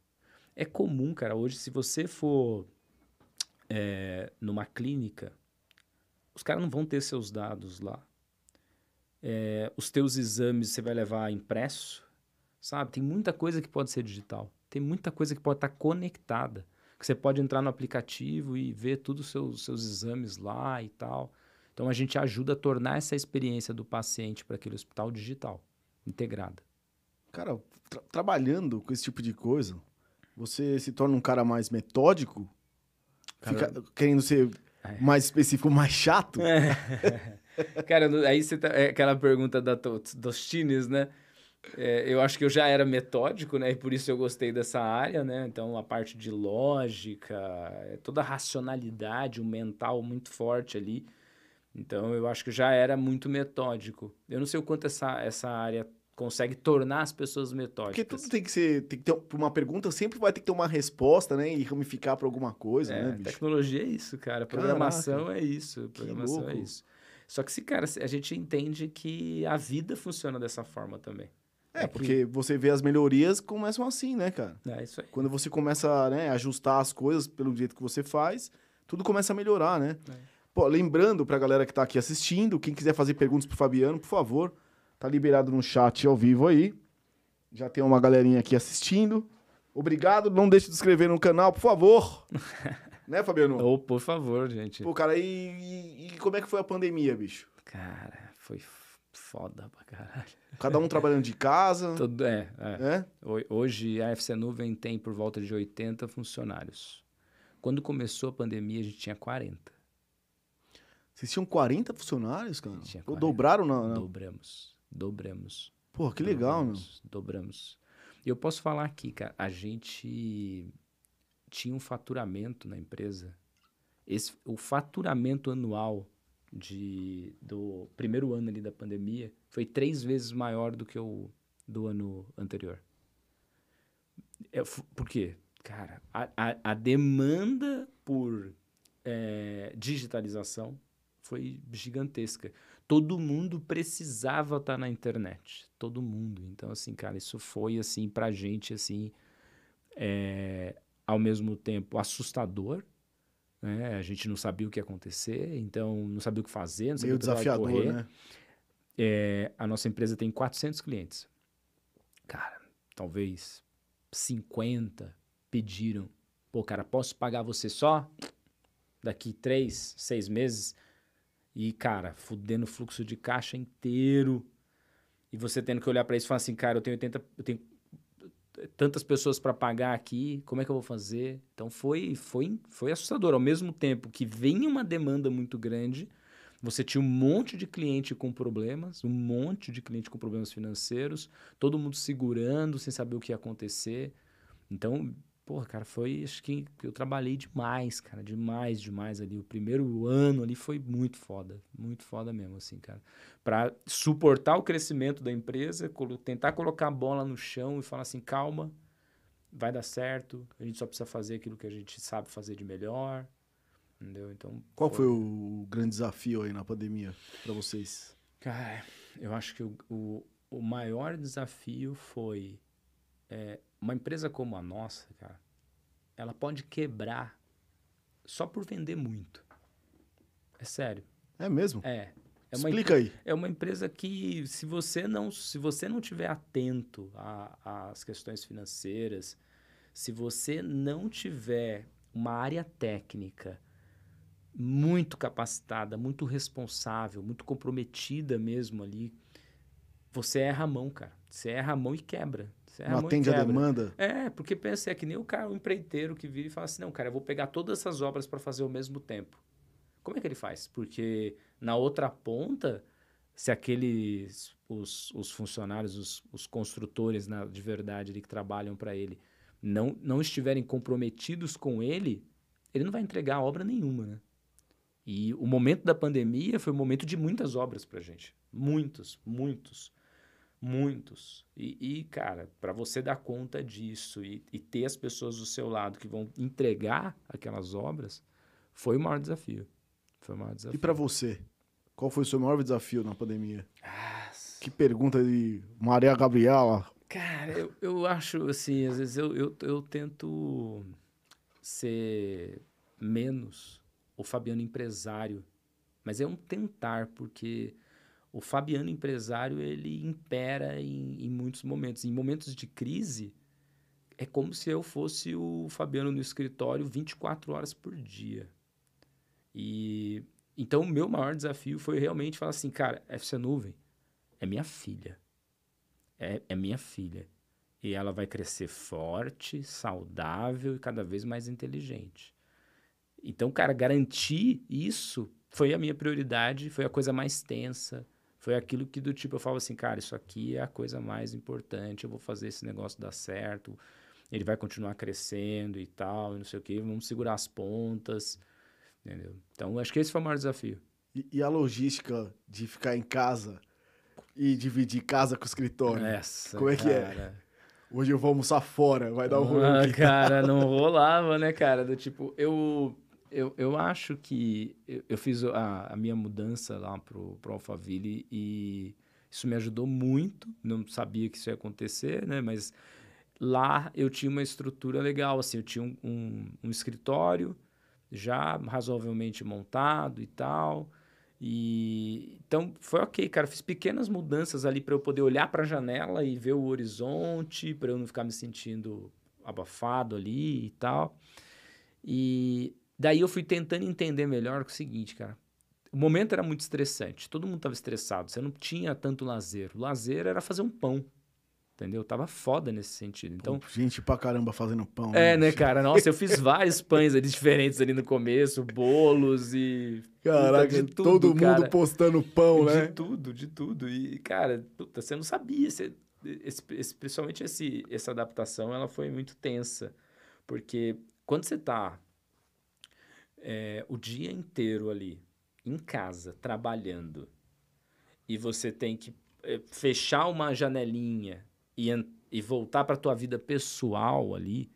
É comum, cara, hoje, se você for é, numa clínica, os caras não vão ter seus dados lá. É, os teus exames você vai levar impresso, sabe? Tem muita coisa que pode ser digital. Tem muita coisa que pode estar conectada. Que você pode entrar no aplicativo e ver todos os seus, seus exames lá e tal. Então a gente ajuda a tornar essa experiência do paciente para aquele hospital digital, integrada. Cara, tra trabalhando com esse tipo de coisa, você se torna um cara mais metódico Cara... Fica querendo ser é. mais específico, mais chato? É. Cara, aí você tá, é aquela pergunta da, dos tines, né? É, eu acho que eu já era metódico, né? E por isso eu gostei dessa área, né? Então, a parte de lógica, é toda a racionalidade, o mental muito forte ali. Então, eu acho que já era muito metódico. Eu não sei o quanto essa, essa área consegue tornar as pessoas metódicas. Porque tudo tem que ser, tem que ter uma pergunta sempre vai ter que ter uma resposta, né, e ramificar para alguma coisa, é, né, bicho? Tecnologia é isso, cara. Programação Caraca, é isso, programação é isso. Só que se cara, a gente entende que a vida funciona dessa forma também. É, é porque que... você vê as melhorias começam assim, né, cara? É isso aí. Quando você começa né, a ajustar as coisas pelo jeito que você faz, tudo começa a melhorar, né? É. Pô, lembrando pra galera que tá aqui assistindo, quem quiser fazer perguntas pro Fabiano, por favor, Tá liberado no chat ao vivo aí. Já tem uma galerinha aqui assistindo. Obrigado. Não deixe de se inscrever no canal, por favor. né, Fabiano? Oh, por favor, gente. Pô, cara, e, e, e, como é que foi a pandemia, bicho? Cara, foi foda pra caralho. Cada um trabalhando de casa. Tudo, é, é. é. Hoje a FC Nuvem tem por volta de 80 funcionários. Quando começou a pandemia, a gente tinha 40. Vocês tinham 40 funcionários, cara? Tinha 40. Ou dobraram? Na, na... Dobramos. Dobramos. Pô, que legal, dobramos, meu. Dobramos. E eu posso falar aqui, cara, a gente tinha um faturamento na empresa. Esse, o faturamento anual de, do primeiro ano ali da pandemia foi três vezes maior do que o do ano anterior. É, por quê? Cara, a, a, a demanda por é, digitalização foi gigantesca todo mundo precisava estar tá na internet. Todo mundo. Então, assim, cara, isso foi, assim, pra gente, assim, é, ao mesmo tempo assustador, Né? A gente não sabia o que ia acontecer, então não sabia o que fazer, não sabia Meio o que desafiador, correr. né? É, a nossa empresa tem 400 clientes. Cara, talvez 50 pediram. Pô, cara, posso pagar você só daqui três, seis meses? E, cara, fudendo o fluxo de caixa inteiro. E você tendo que olhar para isso e falar assim, cara, eu tenho 80, eu tenho tantas pessoas para pagar aqui, como é que eu vou fazer? Então foi, foi, foi assustador. Ao mesmo tempo que vinha uma demanda muito grande, você tinha um monte de cliente com problemas, um monte de cliente com problemas financeiros, todo mundo segurando, sem saber o que ia acontecer. Então, porra, cara, foi. Acho que eu trabalhei demais, cara, demais, demais ali. O primeiro ano ali foi muito foda, muito foda mesmo, assim, cara. Pra suportar o crescimento da empresa, tentar colocar a bola no chão e falar assim: calma, vai dar certo, a gente só precisa fazer aquilo que a gente sabe fazer de melhor. Entendeu? Então. Qual foi o grande desafio aí na pandemia pra vocês? Cara, eu acho que o, o, o maior desafio foi é, uma empresa como a nossa, cara, ela pode quebrar só por vender muito. É sério. É mesmo? É. É uma, Explica aí. é uma empresa que, se você não se você não tiver atento às questões financeiras, se você não tiver uma área técnica muito capacitada, muito responsável, muito comprometida mesmo ali, você erra a mão, cara. Você erra a mão e quebra. Erra Não a atende a quebra. demanda? É, porque pensa, é que nem o cara, o empreiteiro que vira e fala assim, não, cara, eu vou pegar todas essas obras para fazer ao mesmo tempo. Como é que ele faz? Porque na outra ponta, se aqueles, os, os funcionários, os, os construtores na- de verdade ali que trabalham para ele, não, não estiverem comprometidos com ele, ele não vai entregar obra nenhuma, né? E o momento da pandemia foi um momento de muitas obras pra gente. Muitos, muitos, muitos. E, e, cara, para você dar conta disso e, e ter as pessoas do seu lado que vão entregar aquelas obras, foi o maior desafio. Foi o maior E desafio. pra você? Qual foi o seu maior desafio na pandemia? Ah, Que pergunta de Maria Gabriela. Cara, eu, eu acho assim, às vezes eu, eu, eu tento ser menos o Fabiano empresário, mas é um tentar, porque o Fabiano empresário ele impera em, em muitos momentos. Em momentos de crise, é como se eu fosse o Fabiano no escritório 24 horas por dia. E então o meu maior desafio foi realmente falar assim, cara, FC Nuvem é minha filha é, é minha filha. E ela vai crescer forte, saudável e cada vez mais inteligente. Então, cara, garantir isso foi a minha prioridade, foi a coisa mais tensa. Foi aquilo que do tipo eu falo assim, cara, isso aqui é a coisa mais importante, eu vou fazer esse negócio dar certo, ele vai continuar crescendo e tal, e não sei o quê, vamos segurar as pontas, entendeu? Então, acho que esse foi o maior desafio. E, e a logística de ficar em casa e dividir casa com o escritório? Essa, Como é que é? cara. Hoje eu vou almoçar fora, vai dar um rolê Ah, aqui. cara, não rolava, né, cara? Do tipo, eu, eu, eu acho que eu, eu fiz a, a minha mudança lá pro, pro Alphaville e isso me ajudou muito. Não sabia que isso ia acontecer, né? Mas lá eu tinha uma estrutura legal, assim, eu tinha um, um, um escritório já razoavelmente montado e tal. E então foi ok, cara. Fiz pequenas mudanças ali para eu poder olhar para a janela e ver o horizonte, para eu não ficar me sentindo abafado ali e tal. E daí eu fui tentando entender melhor o seguinte, cara. O momento era muito estressante, todo mundo estava estressado, você não tinha tanto lazer. O lazer era fazer um pão, entendeu? Tava foda nesse sentido. Então, Pô, gente pra caramba fazendo pão. é, né, bicho? cara? Nossa, eu fiz vários pães ali diferentes ali no começo, bolos e. Caraca, puta, de tudo, todo mundo cara. postando pão, né? De tudo, de tudo. E, cara, puta, você não sabia. Você, esse, esse- principalmente esse, essa adaptação, ela foi muito tensa. Porque quando você tá é, o dia inteiro ali, em casa, trabalhando, e você tem que é, fechar uma janelinha e, e voltar para tua vida pessoal ali,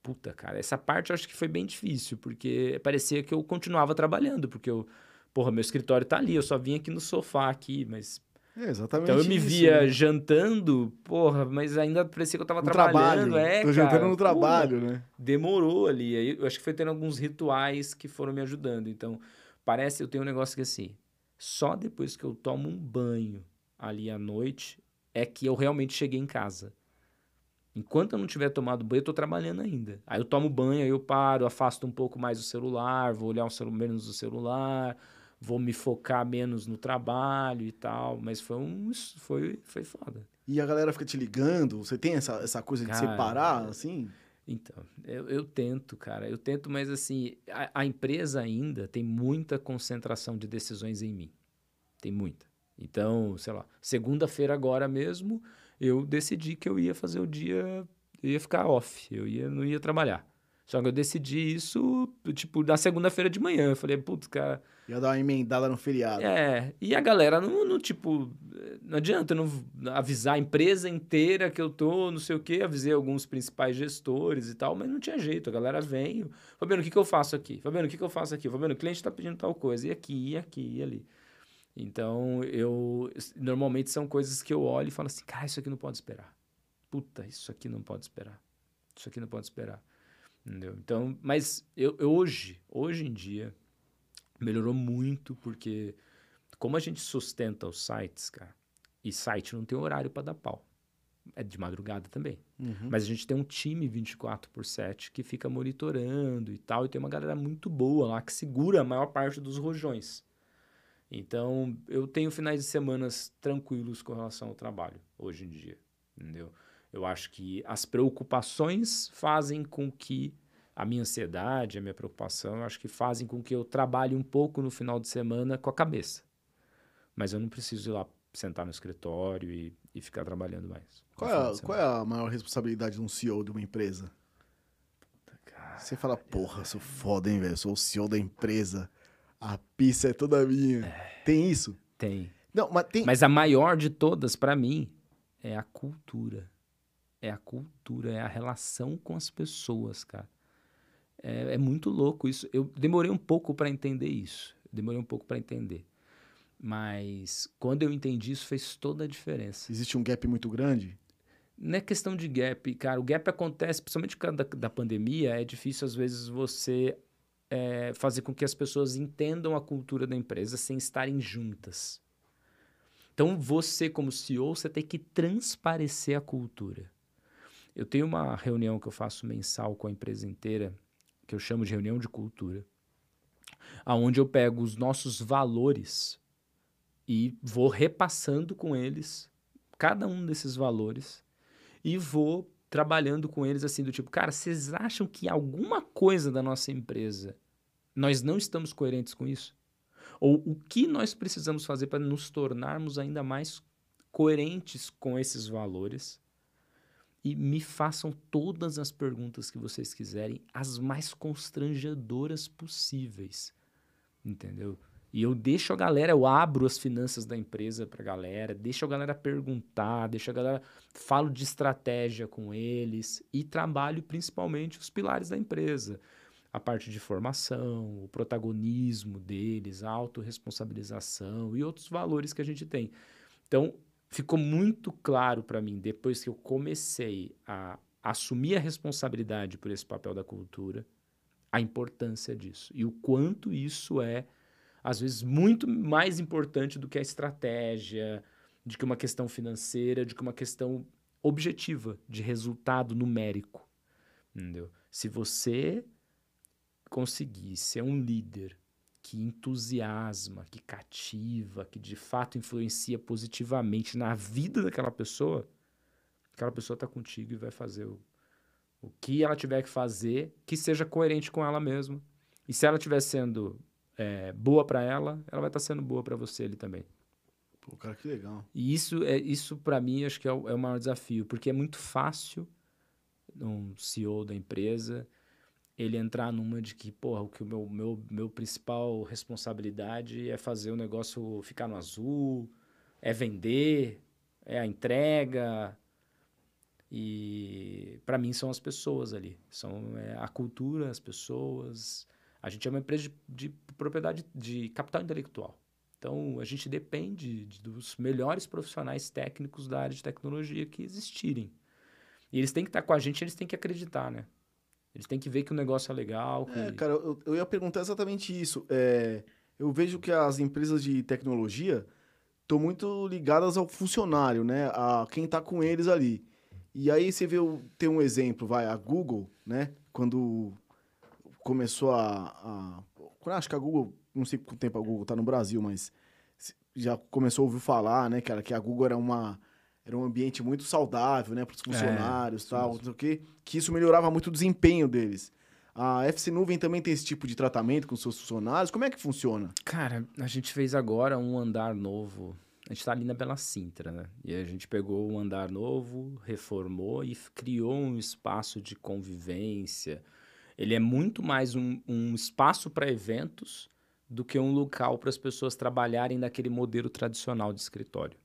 puta, cara, essa parte eu acho que foi bem difícil, porque parecia que eu continuava trabalhando, porque eu, porra, meu escritório tá ali, eu só vim aqui no sofá aqui, mas É exatamente Então eu me isso, via né? jantando, porra, mas ainda parecia que eu tava no trabalhando. trabalho. É, Tô cara, jantando no porra, trabalho, né? demorou ali. Aí eu acho que foi tendo alguns rituais que foram me ajudando. Então, parece eu tenho um negócio que assim, só depois que eu tomo um banho ali à noite é que eu realmente cheguei em casa. Enquanto eu não tiver tomado banho, eu tô trabalhando ainda. Aí eu tomo banho, aí eu paro, afasto um pouco mais o celular, vou olhar um celu- menos o celular, vou me focar menos no trabalho e tal. Mas foi um. Foi, foi foda. E a galera fica te ligando, você tem essa, essa coisa de Cara, separar, assim? Então, eu, eu tento, cara, eu tento, mas assim, a, a empresa ainda tem muita concentração de decisões em mim. Tem muita. Então, sei lá, segunda-feira agora mesmo, eu decidi que eu ia fazer o dia, eu ia ficar off, eu ia, não ia trabalhar. Só que eu decidi isso, tipo, na segunda-feira de manhã. Eu falei, putz, cara, Ia dar uma emendada no feriado. é, e a galera não, não, tipo, não adianta não avisar a empresa inteira que eu tô, não sei o quê, avisei alguns principais gestores e tal, mas não tinha jeito, a galera veio, Fabiano, o que que eu faço aqui? Fabiano, o que que eu faço aqui? Fabiano, o cliente tá pedindo tal coisa, e aqui, e aqui, e ali. Então, eu, normalmente são coisas que eu olho e falo assim, cara, isso aqui não pode esperar. Puta, isso aqui não pode esperar. Isso aqui não pode esperar. Entendeu? Então, mas eu, eu hoje, hoje em dia, melhorou muito porque como a gente sustenta os sites, cara, e site não tem horário para dar pau. É de madrugada também. Uhum. Mas a gente tem um time 24 por 7 que fica monitorando e tal, e tem uma galera muito boa lá que segura a maior parte dos rojões. Então, eu tenho finais de semanas tranquilos com relação ao trabalho, hoje em dia, entendeu? Eu acho que as preocupações fazem com que a minha ansiedade, a minha preocupação, eu acho que fazem com que eu trabalhe um pouco no final de semana com a cabeça. Mas eu não preciso ir lá sentar no escritório e, e ficar trabalhando mais. Qual, é, qual é a maior responsabilidade de um CEO de uma empresa? Você fala, porra, sou foda, hein, velho? Sou o CEO da empresa. A pista é toda minha. Tem isso? Tem. Não, mas tem. Mas a maior de todas, para mim, é a cultura. É a cultura, é a relação com as pessoas, cara. É, é muito louco isso. Eu demorei um pouco para entender isso. Demorei um pouco para entender. Mas quando eu entendi isso, fez toda a diferença. Existe um gap muito grande? Não é questão de gap, cara. O gap acontece, principalmente por causa da, da pandemia, é difícil às vezes você é, fazer com que as pessoas entendam a cultura da empresa sem estarem juntas. Então, você, como CEO, você tem que transparecer a cultura. Eu tenho uma reunião que eu faço mensal com a empresa inteira, que eu chamo de reunião de cultura, aonde eu pego os nossos valores e vou repassando com eles cada um desses valores e vou trabalhando com eles assim do tipo, cara, vocês acham que alguma coisa da nossa empresa nós não estamos coerentes com isso? Ou o que nós precisamos fazer para nos tornarmos ainda mais coerentes com esses valores? E me façam todas as perguntas que vocês quiserem, as mais constrangedoras possíveis. Entendeu? E eu deixo a galera, eu abro as finanças da empresa pra galera, deixo a galera perguntar, deixo a galera, falo de estratégia com eles e trabalho principalmente os pilares da empresa. A parte de formação, o protagonismo deles, a autorresponsabilização e outros valores que a gente tem. Então, ficou muito claro para mim, depois que eu comecei a assumir a responsabilidade por esse papel da cultura, a importância disso e o quanto isso é às vezes muito mais importante do que a estratégia, de que uma questão financeira, de que uma questão objetiva, de resultado numérico. Entendeu? Se você conseguir ser um líder que entusiasma, que cativa, que de fato influencia positivamente na vida daquela pessoa, aquela pessoa está contigo e vai fazer o, o que ela tiver que fazer que seja coerente com ela mesma. E se ela estiver sendo é, boa para ela, ela vai estar sendo boa para você ali também. Pô, cara, que legal. E isso é isso para mim acho que é o, é o maior desafio, porque é muito fácil um CEO da empresa ele entrar numa de que, porra, o que o meu, meu, meu principal responsabilidade é fazer o negócio ficar no azul, é vender, é a entrega. E para mim são as pessoas ali, são é, a cultura, as pessoas. A gente é uma empresa de, de propriedade de capital intelectual. Então, a gente depende de, dos melhores profissionais técnicos da área de tecnologia que existirem. E eles têm que estar com a gente, eles têm que acreditar, né? Eles têm que ver que o negócio é legal. Que... É, cara, eu, eu ia perguntar exatamente isso. É, eu vejo que as empresas de tecnologia estão muito ligadas ao funcionário, né? A quem está com eles ali. E aí você vê, tem um exemplo, vai, a Google, né? Quando começou a, a acho que a Google, não sei quanto tempo a Google está no Brasil, mas já começou a ouvir falar, né, cara, que a Google era uma era um ambiente muito saudável, né, para os é, funcionários, é, tal, não sei o quê, que isso melhorava muito o desempenho deles. A FC Nuvem também tem esse tipo de tratamento com seus funcionários. Como é que funciona? Cara, a gente fez agora um andar novo. A gente está ali na Bela Sintra, né? E a gente pegou um andar novo, reformou e criou um espaço de convivência. Ele é muito mais um, um espaço para eventos do que um local para as pessoas trabalharem naquele modelo tradicional de escritório.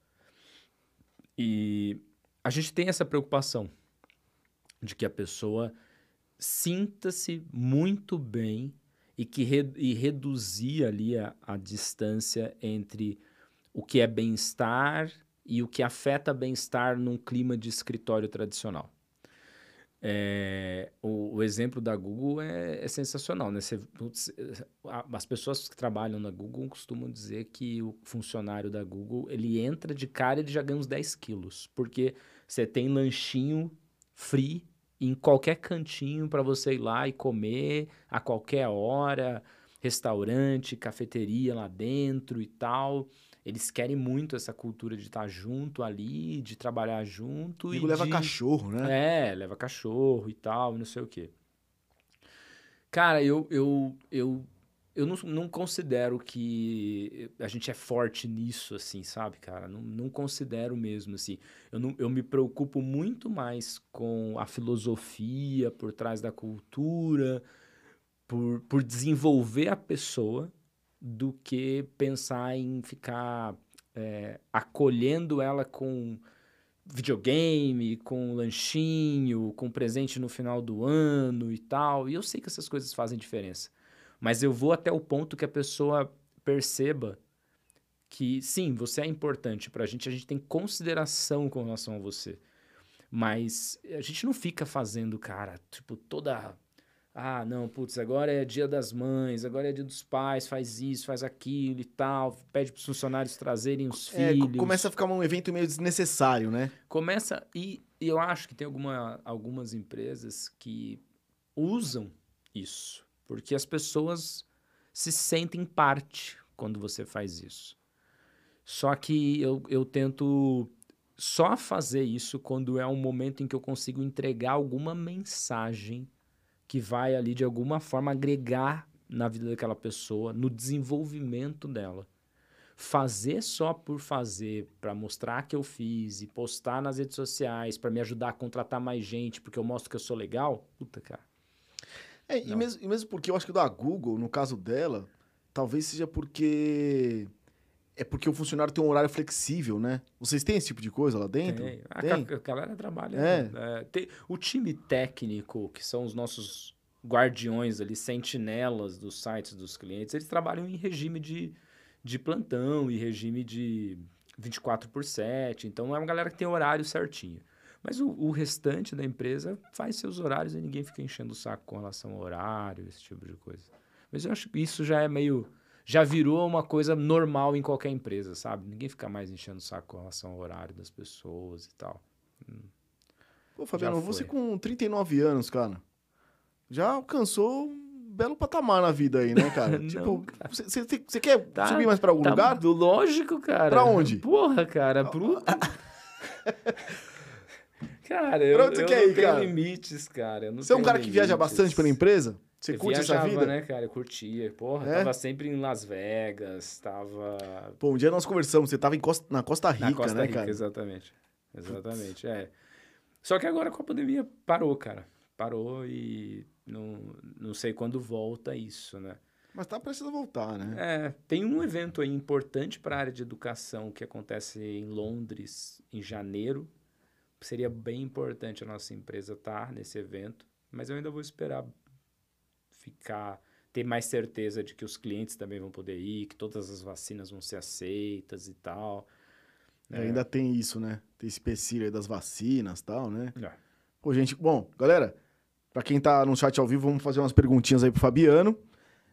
E a gente tem essa preocupação de que a pessoa sinta-se muito bem e que re, e reduzir ali a, a distância entre o que é bem-estar e o que afeta bem-estar num clima de escritório tradicional. É, o, o, exemplo da Google é, é sensacional, né? As pessoas que trabalham na Google costumam dizer que o funcionário da Google, ele entra de cara e ele já ganha uns 10 quilos, porque você tem lanchinho free em qualquer cantinho para você ir lá e comer a qualquer hora, restaurante, cafeteria lá dentro e tal. Eles querem muito essa cultura de estar junto ali, de trabalhar junto. E leva de... cachorro, né? É, leva cachorro e tal, não sei o quê. Cara, eu, eu, eu, eu não, não considero que a gente é forte nisso, assim, sabe, cara? Não, não considero mesmo, assim. Eu, não, eu me preocupo muito mais com a filosofia por trás da cultura, por, por desenvolver a pessoa do que pensar em ficar é, acolhendo ela com videogame, com lanchinho, com presente no final do ano e tal. E eu sei que essas coisas fazem diferença. Mas eu vou até o ponto que a pessoa perceba que, sim, você é importante para a gente, a gente tem consideração com relação a você. Mas a gente não fica fazendo, cara, tipo, toda ah, não, putz, agora é dia das mães, agora é dia dos pais, faz isso, faz aquilo e tal, pede para os funcionários trazerem os é, filhos. Começa a ficar um evento meio desnecessário, né? Começa, e, e eu acho que tem alguma, algumas empresas que usam isso, porque as pessoas se sentem parte quando você faz isso. Só que eu, eu tento só fazer isso quando é um momento em que eu consigo entregar alguma mensagem que vai ali de alguma forma agregar na vida daquela pessoa, no desenvolvimento dela. Fazer só por fazer, para mostrar que eu fiz e postar nas redes sociais, para me ajudar a contratar mais gente, porque eu mostro que eu sou legal, puta, cara. É, e mesmo, e mesmo porque eu acho que da Google, no caso dela, talvez seja porque é porque o funcionário tem um horário flexível, né? Vocês têm esse tipo de coisa lá dentro? Tem. A, tem? a galera trabalha. É. Né? tem, o time técnico, que são os nossos guardiões ali, sentinelas dos sites dos clientes, eles trabalham em regime de, de plantão e regime de 24 por 7. Então é uma galera que tem horário certinho. Mas o, o, restante da empresa faz seus horários e ninguém fica enchendo o saco com relação ao horário, esse tipo de coisa. Mas eu acho que isso já é meio já virou uma coisa normal em qualquer empresa, sabe? Ninguém fica mais enchendo o saco com relação ao horário das pessoas e tal. Hum. Pô, Fabiano, você com 39 anos, cara, já alcançou um belo patamar na vida aí, né, cara? tipo, você quer tá, subir mais pra algum tá, lugar? Lógico, cara. Pra onde? Porra, cara, pro... cara, eu, eu não tenho cara? limites, cara. Você é um cara limites. que viaja bastante pela empresa? Você eu curte viajava, essa vida? né, cara? Eu curtia. Porra, é? tava sempre em Las Vegas, tava... Pô, um dia nós conversamos, você tava em Costa, na Costa Rica, na Costa né, Rica, cara? exatamente. Exatamente, é. Só que agora com a pandemia parou, cara. Parou e não, não sei quando volta isso, né? Mas tá precisando voltar, né? É, tem um evento aí importante para a área de educação que acontece em Londres em janeiro. Seria bem importante a nossa empresa estar nesse evento, mas eu ainda vou esperar ficar ter mais certeza de que os clientes também vão poder ir, que todas as vacinas vão ser aceitas e tal. É, ainda tem isso, né? Tem esse empecilho aí das vacinas e tal, né? É. Pô, gente, bom, galera, pra quem tá no chat ao vivo, vamos fazer umas perguntinhas aí pro Fabiano.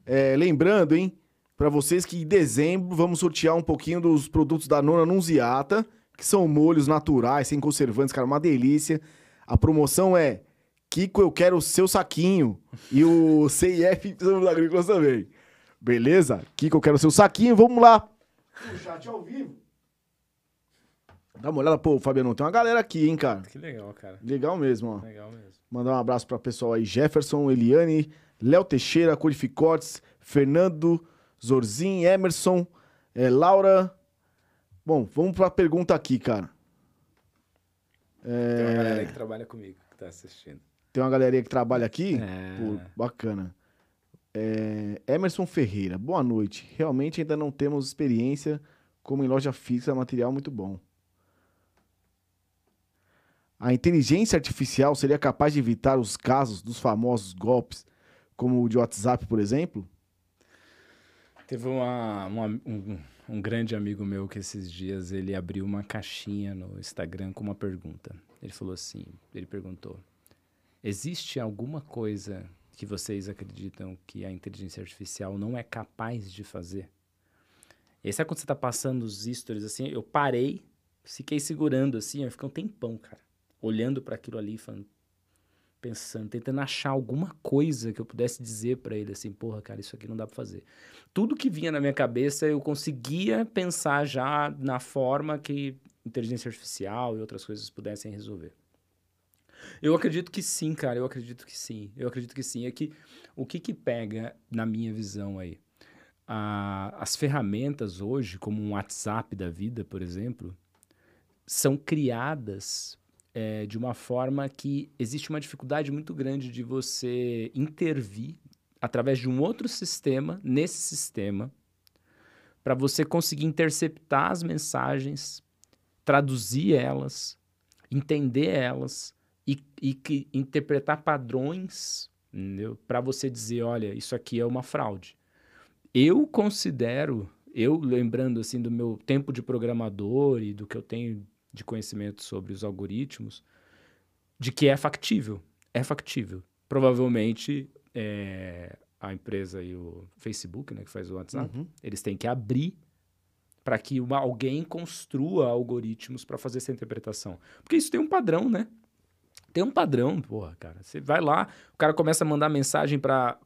É, lembrando, hein, pra vocês que em dezembro vamos sortear um pouquinho dos produtos da Nona Nunziata, que são molhos naturais, sem conservantes, cara, uma delícia. A promoção é Kiko, eu quero o seu saquinho. E o CIF Precisamos Agrícolas também. Beleza? Kiko, eu quero o seu saquinho. Vamos lá. O chat ao vivo. Dá uma olhada, pô, Fabiano, tem uma galera aqui, hein, cara. Que legal, cara. Legal mesmo, ó. Legal mesmo. Mandar um abraço para pessoal aí, Jefferson, Eliane, Léo Teixeira, Codificotes, Fernando, Zorzin, Emerson, eh, Laura. Bom, vamos para a pergunta aqui, cara. Tem uma galera aí que trabalha comigo que tá assistindo. Tem uma galerinha que trabalha aqui? É. Pô, bacana. É, Emerson Ferreira, boa noite. Realmente ainda não temos experiência como em loja fixa, material muito bom. A inteligência artificial seria capaz de evitar os casos dos famosos golpes, como o de WhatsApp, por exemplo? Teve uma, uma- um, um grande amigo meu que esses dias ele abriu uma caixinha no Instagram com uma pergunta. Ele falou assim, ele perguntou, existe alguma coisa que vocês acreditam que a inteligência artificial não é capaz de fazer? E aí, sabe quando você tá passando os stories assim, eu parei, fiquei segurando assim, eu fiquei um tempão, cara, olhando para aquilo ali, falando, pensando, tentando achar alguma coisa que eu pudesse dizer para ele assim, porra, cara, isso aqui não dá para fazer tudo que vinha na minha cabeça eu conseguia pensar já na forma que inteligência artificial e outras coisas pudessem resolver. Eu acredito que sim, cara, eu acredito que sim. Eu acredito que sim. É que o que que pega na minha visão aí? Ah, as ferramentas hoje, como um WhatsApp da vida, por exemplo, são criadas eh, de uma forma que existe uma dificuldade muito grande de você intervir através de um outro sistema nesse sistema para você conseguir interceptar as mensagens, traduzir elas, entender elas e, e que- interpretar padrões para você dizer, olha, isso aqui é uma fraude. Eu considero, eu lembrando assim do meu tempo de programador e do que eu tenho de conhecimento sobre os algoritmos, de que é factível. É factível. Provavelmente é, a empresa e o Facebook, né, que faz o WhatsApp, Uhum. eles têm que abrir para que uma- alguém construa algoritmos para fazer essa interpretação. Porque isso tem um padrão, né? Tem um padrão, porra, cara. Você vai lá, o cara começa a mandar mensagem para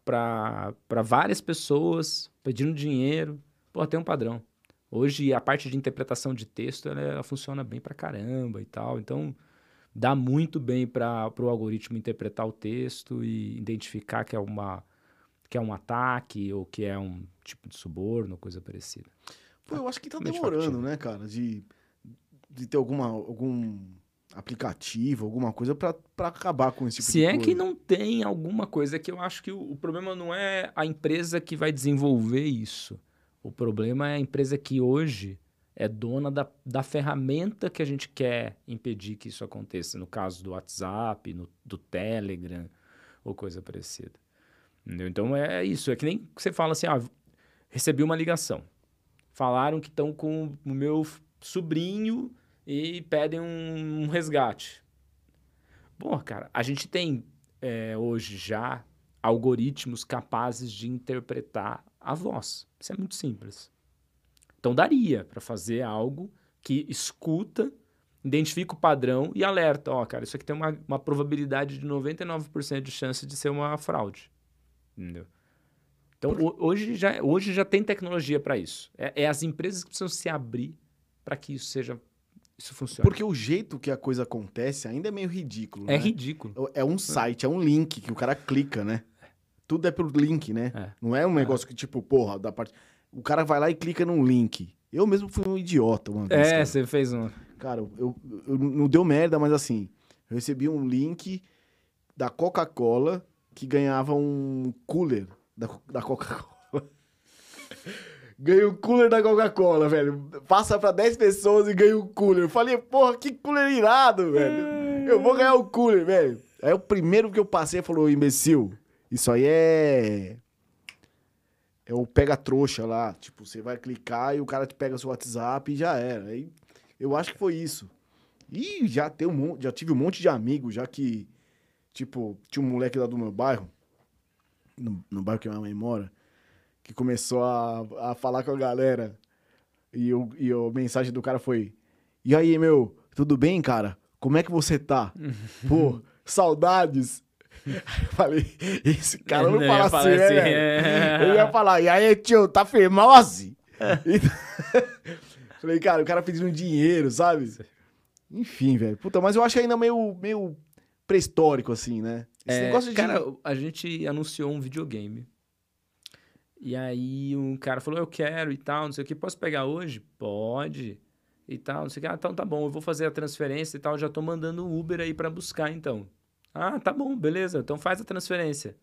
várias pessoas pedindo dinheiro. Porra, tem um padrão. Hoje a parte de interpretação de texto ela, ela funciona bem pra caramba e tal. Então dá muito bem para o algoritmo interpretar o texto e identificar que é uma que é um ataque ou que é um tipo de suborno, coisa parecida. Pô, eu acho que tá demorando, né, cara, de, de ter alguma, algum aplicativo, alguma coisa pra acabar com esse tipo Se é coisa. que não tem alguma coisa que eu acho que o, o problema não é a empresa que vai desenvolver isso. O problema é a empresa que hoje é dona da, da ferramenta que a gente quer impedir que isso aconteça. No caso do WhatsApp, no, do Telegram ou coisa parecida. Entendeu? Então é isso. É que nem você fala assim: ah, recebi uma ligação. Falaram que estão com o meu sobrinho e pedem um, um resgate. Bom, cara, a gente tem é, hoje já algoritmos capazes de interpretar a voz. Isso é muito simples. Então daria para fazer algo que escuta, identifica o padrão e alerta. Ó, cara, isso aqui tem uma, uma probabilidade de 99% de chance de ser uma fraude. Entendeu? Então ho- hoje, já, hoje já tem tecnologia para isso. É, é as empresas que precisam se abrir para que isso seja. Isso funcione. Porque o jeito que a coisa acontece ainda é meio ridículo, é né? ridículo. É um site, é um link que o cara clica, né? Tudo é pelo link, né? É. Não é um negócio que, tipo, porra, da parte. O cara vai lá e clica num link. Eu mesmo fui um idiota uma vez. É, cara. você fez um. Cara, eu, eu- não deu merda, mas assim, eu recebi um link da Coca-Cola que ganhava um cooler da, da Coca-Cola. Ganhei o cooler da Coca-Cola, velho. Passa pra 10 pessoas e ganha o cooler. Eu falei, porra, que cooler irado, velho. Eu vou ganhar o cooler, velho. Aí o primeiro que eu passei falou, imbecil, isso aí é. é o pega-trouxa lá. Tipo, você vai clicar e o cara te pega seu WhatsApp e já era. Aí, eu acho que foi isso. E já, tem um, mon- já tive um monte de amigos, já que, tipo, tinha um moleque lá do meu bairro, no, no bairro que minha mãe mora, que começou a, a falar com a galera. E, o, e a mensagem do cara foi: E aí, meu, tudo bem, cara? Como é que você tá? Pô, saudades. Eu falei, esse cara não Não fala assim, né? assim, velho? é. Eu ia falar, e aí, tio, tá firmose? Então- Falei, cara, o cara pedindo dinheiro, sabe? Enfim, velho. Puta, mas eu acho ainda meio, meio pré-histórico, assim, né? Esse É, negócio de... Cara, a gente anunciou um videogame. E aí um cara falou, eu quero e tal, não sei o que. Posso pegar hoje? Pode. E tal, não sei o que. Ah, então tá bom, eu vou fazer a transferência e tal. Já tô mandando o Uber aí pra buscar, então. Ah, tá bom, beleza. Então faz a transferência.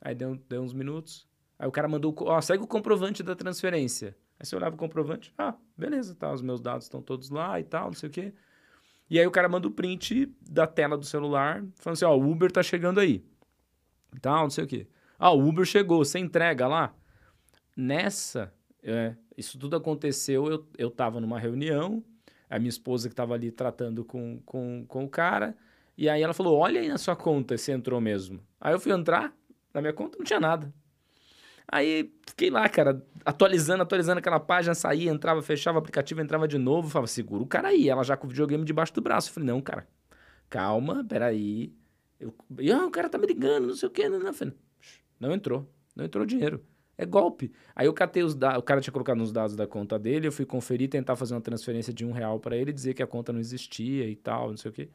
Aí deu, deu uns minutos. Aí o cara mandou, ó, segue o comprovante da transferência. Aí você olhava o comprovante, ah, beleza, tá, os meus dados estão todos lá e tal, não sei o quê. E aí o cara manda o print da tela do celular, falando assim, ó, o Uber tá chegando aí. Tal, não sei o quê. Ah, o Uber chegou, você entrega lá? Nessa, é, isso tudo aconteceu, eu, eu tava numa reunião, a minha esposa que tava ali tratando com, com, com o cara, e aí ela falou, olha aí na sua conta se entrou mesmo. Aí eu fui entrar, na minha conta não tinha nada. Aí fiquei lá, cara, atualizando, atualizando aquela página, saía, entrava, fechava o aplicativo, entrava de novo, falava, segura o cara aí, ela já com o videogame debaixo do braço. Eu falei, não, cara, calma, peraí. Eu, ah, o cara tá me ligando, não sei o quê. Não, não. Eu falei, "Shh, não entrou, não entrou dinheiro. É golpe. Aí eu catei os dados, o cara tinha colocado nos dados da conta dele, eu fui conferir, tentar fazer uma transferência de um real pra ele, dizer que a conta não existia e tal, não sei o quê.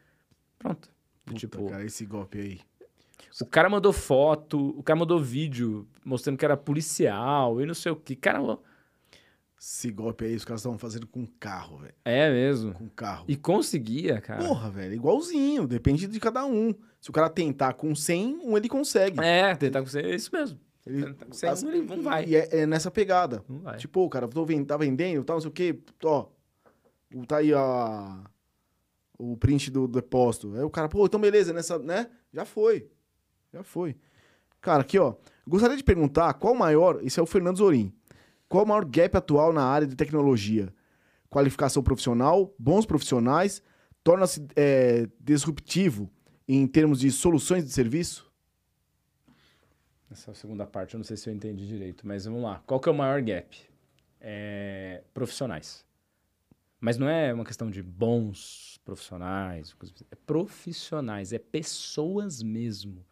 Pronto. Puta, tipo, cara, esse golpe aí. o cara mandou foto, o cara mandou vídeo mostrando que era policial e não sei o que. Cara, Esse golpe aí, os caras estavam fazendo com carro, velho. é mesmo. Com carro. E conseguia, cara. Porra, velho, igualzinho. Depende de cada um. Se o cara tentar com 100, um ele consegue. É, tentar com você, é isso mesmo. Ele, 100, as- ele não vai. E é, é nessa pegada. Não vai. Tipo, ô, cara, tô tá vendendo, tal, não sei o quê. Ó, o- tá aí a, o print do depósito. Aí o cara, pô, então beleza, nessa, né? Já foi. Já foi. Cara, aqui, ó. Gostaria de perguntar qual o maior. Esse é o Fernando Zorim. Qual o maior gap atual na área de tecnologia? Qualificação profissional, bons profissionais, torna-se é, disruptivo em termos de soluções de serviço? Essa segunda parte eu não sei se eu entendi direito, mas vamos lá. Qual que é o maior gap? É, profissionais. Mas não é uma questão de bons profissionais, assim. é profissionais, é pessoas mesmo.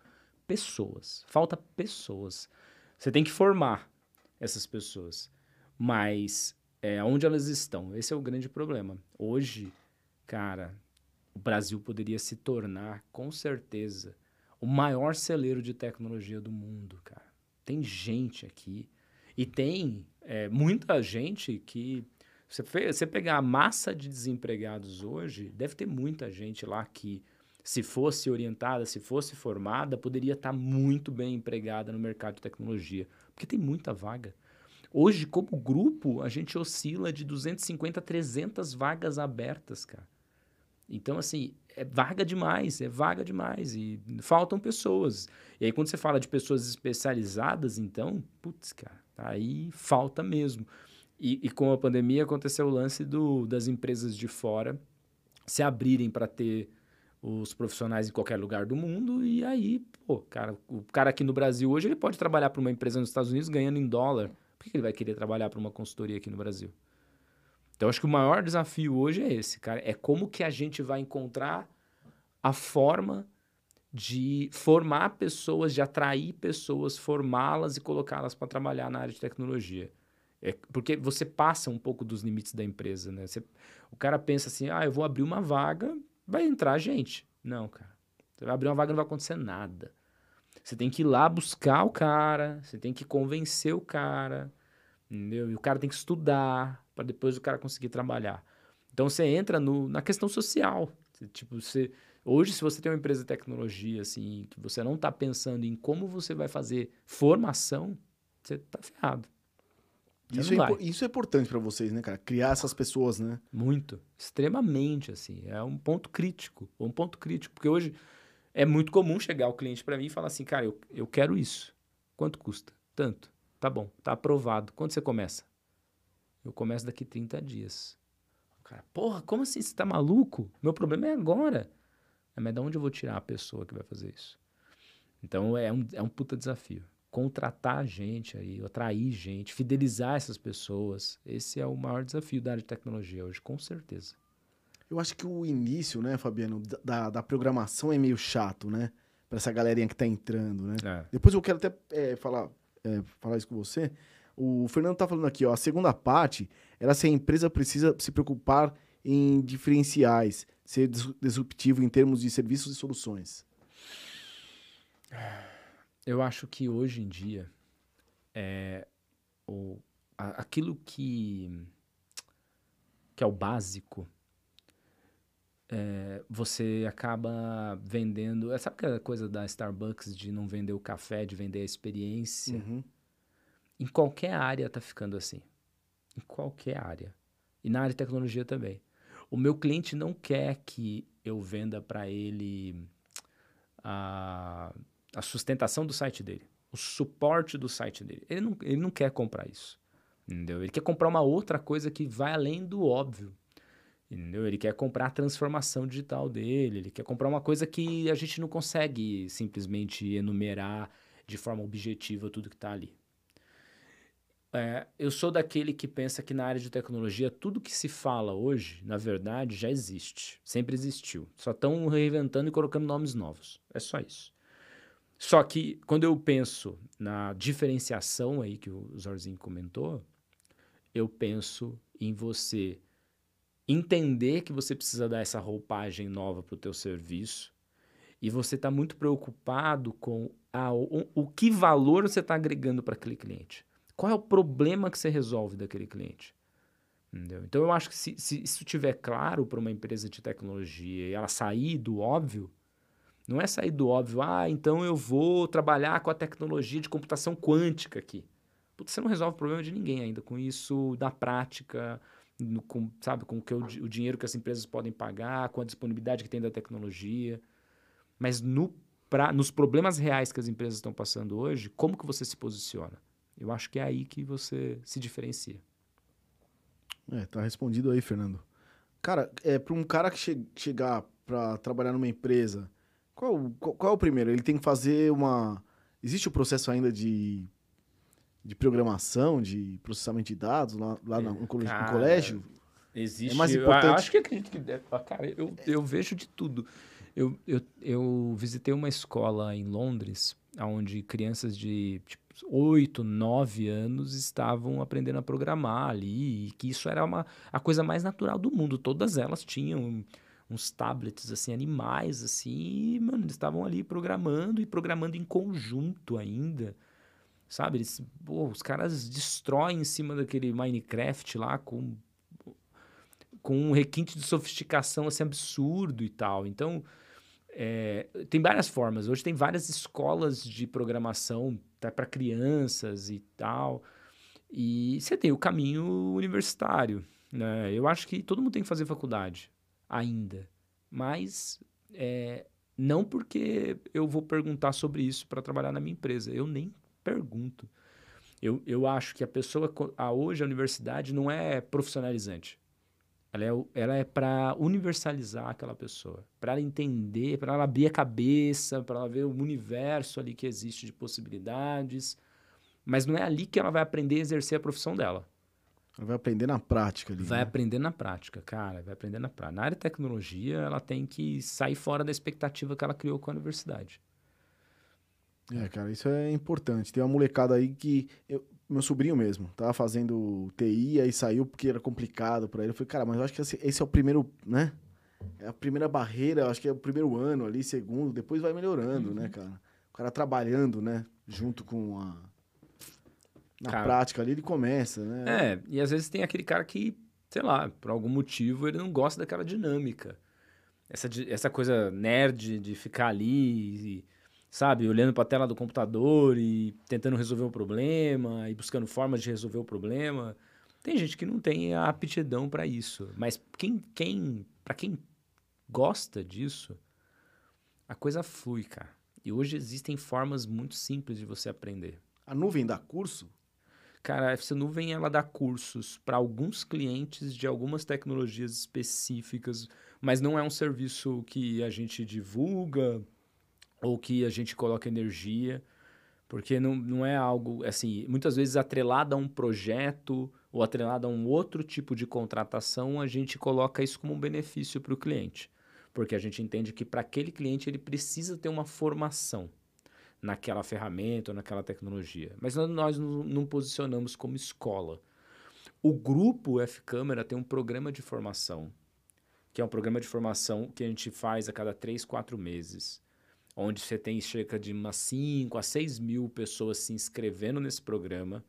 Pessoas. Falta pessoas. Você tem que formar essas pessoas. Mas é, onde elas estão? Esse é o grande problema. Hoje, cara, o Brasil poderia se tornar, com certeza, o maior celeiro de tecnologia do mundo, cara. Tem gente aqui. E tem é, muita gente que. Você, você pegar a massa de desempregados hoje, deve ter muita gente lá que, se fosse orientada, se fosse formada, poderia estar muito bem empregada no mercado de tecnologia. Porque tem muita vaga. Hoje, como grupo, a gente oscila de 250 a 300 vagas abertas, cara. Então, assim, é vaga demais, é vaga demais. E faltam pessoas. E aí, quando você fala de pessoas especializadas, então, putz, cara, aí falta mesmo. E, e com a pandemia aconteceu o lance do, das empresas de fora se abrirem para ter os profissionais em qualquer lugar do mundo. E aí, pô, cara, o cara aqui no Brasil hoje ele pode trabalhar para uma empresa nos Estados Unidos ganhando em dólar. Por que ele vai querer trabalhar para uma consultoria aqui no Brasil? Então, acho que o maior desafio hoje é esse, cara. É como que a gente vai encontrar a forma de formar pessoas, de atrair pessoas, formá-las e colocá-las para trabalhar na área de tecnologia. É, porque você passa um pouco dos limites da empresa, né? Você- o cara pensa assim, ah, eu vou abrir uma vaga, vai entrar gente. Não, cara. Você vai abrir uma vaga não vai acontecer nada. Você tem que ir lá buscar o cara, você tem que convencer o cara, entendeu? E o cara tem que estudar para depois o cara conseguir trabalhar. Então você entra no, na questão social. Você, tipo, você, hoje, se você tem uma empresa de tecnologia, assim, que você não está pensando em como você vai fazer formação, você tá ferrado. Você Isso é, isso é importante pra vocês, né, cara? Criar essas pessoas, né? Muito. Extremamente, assim. É um ponto crítico. Um ponto crítico. Porque hoje é muito comum chegar o cliente para mim e falar assim, cara, eu, eu quero isso. Quanto custa? Tanto. Tá bom, tá aprovado. Quando você começa? Eu começo daqui 30 dias. O cara, porra, como assim? Você tá maluco? Meu problema é agora. É, mas de onde eu vou tirar a pessoa que vai fazer isso? Então é um, é um puta desafio. Contratar gente aí, atrair gente, fidelizar essas pessoas. Esse é o maior desafio da área de tecnologia hoje, com certeza. Eu acho que o início, né, Fabiano, da, da programação é meio chato, né? Pra essa galerinha que tá entrando, né? É. Depois eu quero até é, falar, é, falar isso com você. O Fernando tá falando aqui, ó. A segunda parte era se a empresa precisa se preocupar em diferenciais, ser disruptivo em termos de serviços e soluções. Eu acho que hoje em dia é o, a, aquilo que, que é o básico, é, você acaba vendendo. é, Sabe aquela coisa da Starbucks de não vender o café, de vender a experiência? Uhum. Em qualquer área tá ficando assim. Em qualquer área. E na área de tecnologia também. O meu cliente não quer que eu venda para ele a, a sustentação do site dele, o suporte do site dele. Ele não, ele não quer comprar isso. Entendeu? Ele quer comprar uma outra coisa que vai além do óbvio. Entendeu? Ele quer comprar a transformação digital dele, ele quer comprar uma coisa que a gente não consegue simplesmente enumerar de forma objetiva tudo que está ali. É, eu sou daquele que pensa que na área de tecnologia tudo que se fala hoje, na verdade, já existe. Sempre existiu. Só estão reinventando e colocando nomes novos. É só isso. Só que quando eu penso na diferenciação aí que o Zorzinho comentou, eu penso em você entender que você precisa dar essa roupagem nova para o teu serviço e você está muito preocupado com a, o, o que valor você está agregando para aquele cliente. Qual é o problema que você resolve daquele cliente? Entendeu? Então, eu acho que se, se isso estiver claro para uma empresa de tecnologia e ela sair do óbvio, não é sair do óbvio, ah, então eu vou trabalhar com a tecnologia de computação quântica aqui. Putz, você não resolve o problema de ninguém ainda com isso na prática, no, com, sabe, com o, que o, o dinheiro que as empresas podem pagar, com a disponibilidade que tem da tecnologia. Mas no, pra, nos problemas reais que as empresas estão passando hoje, como que você se posiciona? Eu acho que é aí que você se diferencia. É, tá respondido aí, Fernando. Cara, é para um cara que che chegar para trabalhar numa empresa, qual, qual, qual, é o primeiro? Ele tem que fazer uma. Existe o processo ainda de, de programação, de processamento de dados lá, lá no, no, colégio, Cara, no colégio? Existe. É mais eu importante- acho que acredito que deve. Cara, eu, eu vejo de tudo. Eu, eu, eu visitei uma escola em Londres, onde crianças de tipo, 8, 9 anos estavam aprendendo a programar ali, e que isso era uma, a coisa mais natural do mundo. Todas elas tinham uns tablets, assim, animais, assim, e, mano, eles estavam ali programando e programando em conjunto ainda. Sabe? Eles, pô, os caras destroem em cima daquele Minecraft lá com com um requinte de sofisticação assim absurdo e tal. Então, é, tem várias formas. Hoje tem várias escolas de programação até para crianças e tal. E você tem o caminho universitário. Né? Eu acho que todo mundo tem que fazer faculdade ainda. Mas é, não porque eu vou perguntar sobre isso para trabalhar na minha empresa. Eu nem pergunto. Eu, eu acho que a pessoa, a, hoje a universidade não é profissionalizante. Ela é, ela é para universalizar aquela pessoa, para ela entender, para ela abrir a cabeça, para ela ver o universo ali que existe de possibilidades. Mas não é ali que ela vai aprender a exercer a profissão dela. Ela vai aprender na prática ali. Vai né? aprender na prática, cara, vai aprender na prática. Na área de tecnologia, ela tem que sair fora da expectativa que ela criou com a universidade. É, cara, isso é importante. Tem uma molecada aí que. eu- meu sobrinho mesmo, tava fazendo TI, aí saiu porque era complicado pra ele. Eu falei, cara, mas eu acho que esse, esse é o primeiro, né? É a primeira barreira, eu acho que é o primeiro ano ali, segundo, depois vai melhorando, né, cara? O cara trabalhando, né? Junto com a. Na Cara. prática ali, ele começa, né? É, e às vezes tem aquele cara que, sei lá, por algum motivo ele não gosta daquela dinâmica. Essa, essa coisa nerd de ficar ali, e, sabe, olhando pra tela do computador e tentando resolver o problema e buscando formas de resolver o problema. Tem gente que não tem a aptidão pra isso, mas quem, quem, para quem gosta disso, a coisa flui, cara. E hoje existem formas muito simples de você aprender. A nuvem dá curso? Cara, a FC Nuvem ela dá cursos para alguns clientes de algumas tecnologias específicas, mas não é um serviço que a gente divulga ou que a gente coloca energia, porque não, não é algo assim, muitas vezes atrelado a um projeto ou atrelado a um outro tipo de contratação, a gente coloca isso como um benefício para o cliente, porque a gente entende que para aquele cliente ele precisa ter uma formação naquela ferramenta ou naquela tecnologia. Mas nós não, não posicionamos como escola. O grupo F-Câmera tem um programa de formação, que é um programa de formação que a gente faz a cada três, quatro meses, onde você tem cerca de umas 5 a 6 mil pessoas se inscrevendo nesse programa.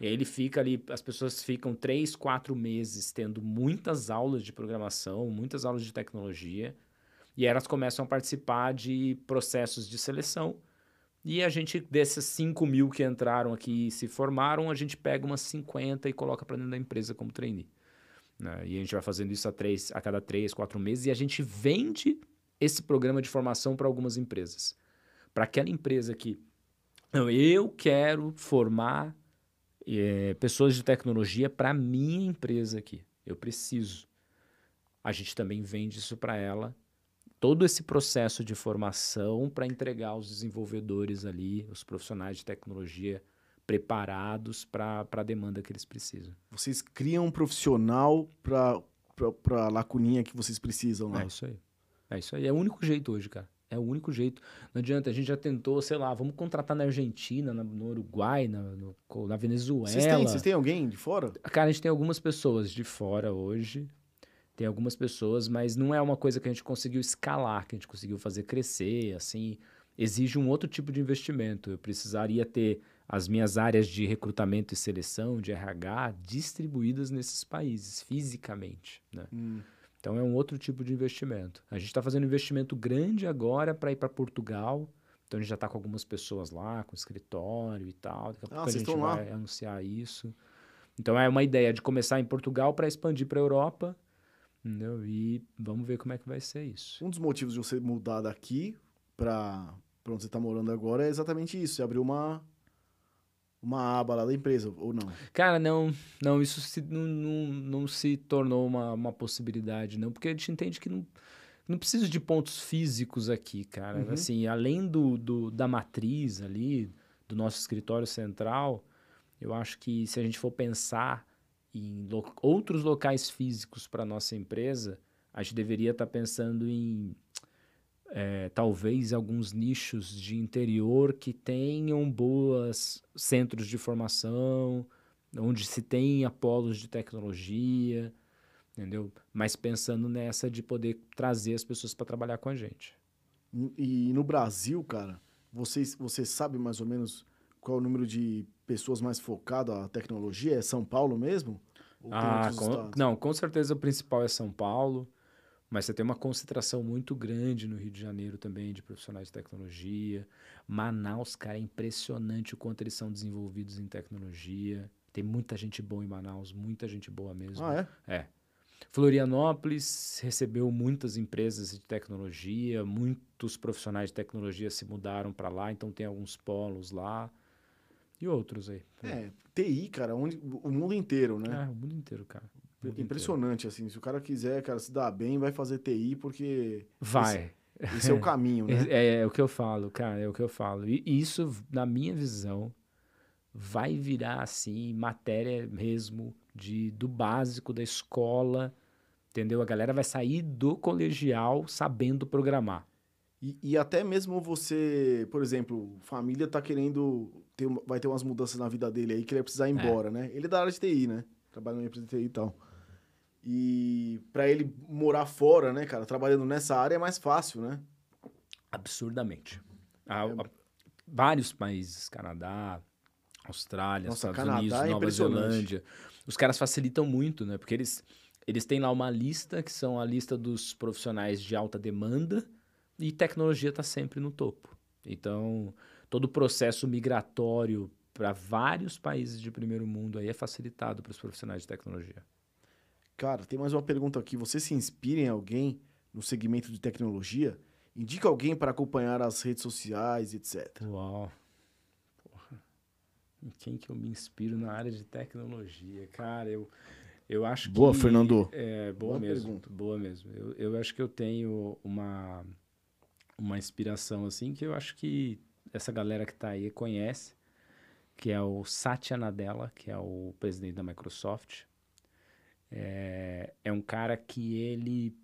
E aí ele fica ali, as pessoas ficam três, quatro meses tendo muitas aulas de programação, muitas aulas de tecnologia, e elas começam a participar de processos de seleção e a gente, desses 5 mil que entraram aqui e se formaram, a gente pega umas 50 e coloca para dentro da empresa como trainee. Né? E a gente vai fazendo isso a, três, a cada 3, 4 meses e a gente vende esse programa de formação para algumas empresas. Para aquela empresa que não, eu quero formar é, pessoas de tecnologia para minha empresa aqui. Eu preciso. A gente também vende isso para ela todo esse processo de formação para entregar aos desenvolvedores ali, os profissionais de tecnologia preparados para a demanda que eles precisam. Vocês criam um profissional para a lacuninha que vocês precisam lá. É isso aí. É isso aí. É o único jeito hoje, cara. É o único jeito. Não adianta. A gente já tentou, sei lá, vamos contratar na Argentina, na, no Uruguai, na, no, na Venezuela. Vocês têm, vocês têm alguém de fora? Cara, a gente tem algumas pessoas de fora hoje. Tem algumas pessoas, mas não é uma coisa que a gente conseguiu escalar, que a gente conseguiu fazer crescer, assim. Exige um outro tipo de investimento. Eu precisaria ter as minhas áreas de recrutamento e seleção, de RH, distribuídas nesses países, fisicamente, né? Hum. Então é um outro tipo de investimento. A gente está fazendo um investimento grande agora para ir para Portugal. Então a gente já está com algumas pessoas lá, com escritório e tal. Daqui a pouco ah, a gente vai lá? anunciar isso. Então é uma ideia de começar em Portugal para expandir para a Europa Entendeu? E vamos ver como é que vai ser isso. Um dos motivos de você mudar daqui para onde você está morando agora é exatamente isso. Você abriu uma, uma aba lá da empresa, ou não? Cara, não, não isso se, não, não, não se tornou uma, uma possibilidade, não, porque a gente entende que não, não precisa de pontos físicos aqui, cara. Uhum. Assim, além do, do, da matriz ali, do nosso escritório central, eu acho que se a gente for pensar em lo outros locais físicos para nossa empresa, a gente deveria estar tá pensando em é, talvez alguns nichos de interior que tenham boas centros de formação, onde se tem polos de tecnologia, entendeu? Mas pensando nessa de poder trazer as pessoas para trabalhar com a gente. E no Brasil, cara, você, você sabe mais ou menos qual é o número de pessoas mais focado à tecnologia? É São Paulo mesmo? ah, com, não, com certeza o principal é São Paulo, mas você tem uma concentração muito grande no Rio de Janeiro também de profissionais de tecnologia. Manaus, cara, é impressionante o quanto eles são desenvolvidos em tecnologia. Tem muita gente boa em Manaus, muita gente boa mesmo. Ah, é? É. Florianópolis recebeu muitas empresas de tecnologia, muitos profissionais de tecnologia se mudaram para lá, então tem alguns polos lá. E outros aí. É, TI, cara, onde, o mundo inteiro, né? É, o mundo inteiro, cara. Impressionante, assim. Se o cara quiser, cara, se dar bem, vai fazer TI, porque. Vai. Esse, esse é o caminho, né? É, é, é, o que eu falo, cara, é o que eu falo. E isso, na minha visão, vai virar, assim, matéria mesmo de, do básico da escola, entendeu? A galera vai sair do colegial sabendo programar. E, e, até mesmo você, por exemplo, família tá querendo, ter, vai ter umas mudanças na vida dele aí que ele vai precisar ir é. embora, é. né? Ele é da área de TI, né? Trabalha na empresa de TI e tal. E para ele morar fora, né, cara, trabalhando nessa área é mais fácil, né? Absurdamente. Há, é. vários países, Canadá, Austrália, Nossa, Estados Canadá Unidos, é Nova Zelândia, os caras facilitam muito, né? Porque eles, eles têm lá uma lista, que são a lista dos profissionais de alta demanda, e tecnologia está sempre no topo. Então, todo o processo migratório para vários países de primeiro mundo aí é facilitado para os profissionais de tecnologia. Cara, tem mais uma pergunta aqui. Você se inspira em alguém no segmento de tecnologia? Indica alguém para acompanhar as redes sociais, etc. Uau. Porra. Em quem que eu me inspiro na área de tecnologia? Cara, eu, eu acho Boa, que... Fernando. É, boa, Boa mesmo. pergunta. Boa mesmo. Eu, eu acho que eu tenho uma, uma inspiração, assim, que eu acho que essa galera que tá aí conhece, que é o Satya Nadella, que é o presidente da Microsoft. É, é um cara que ele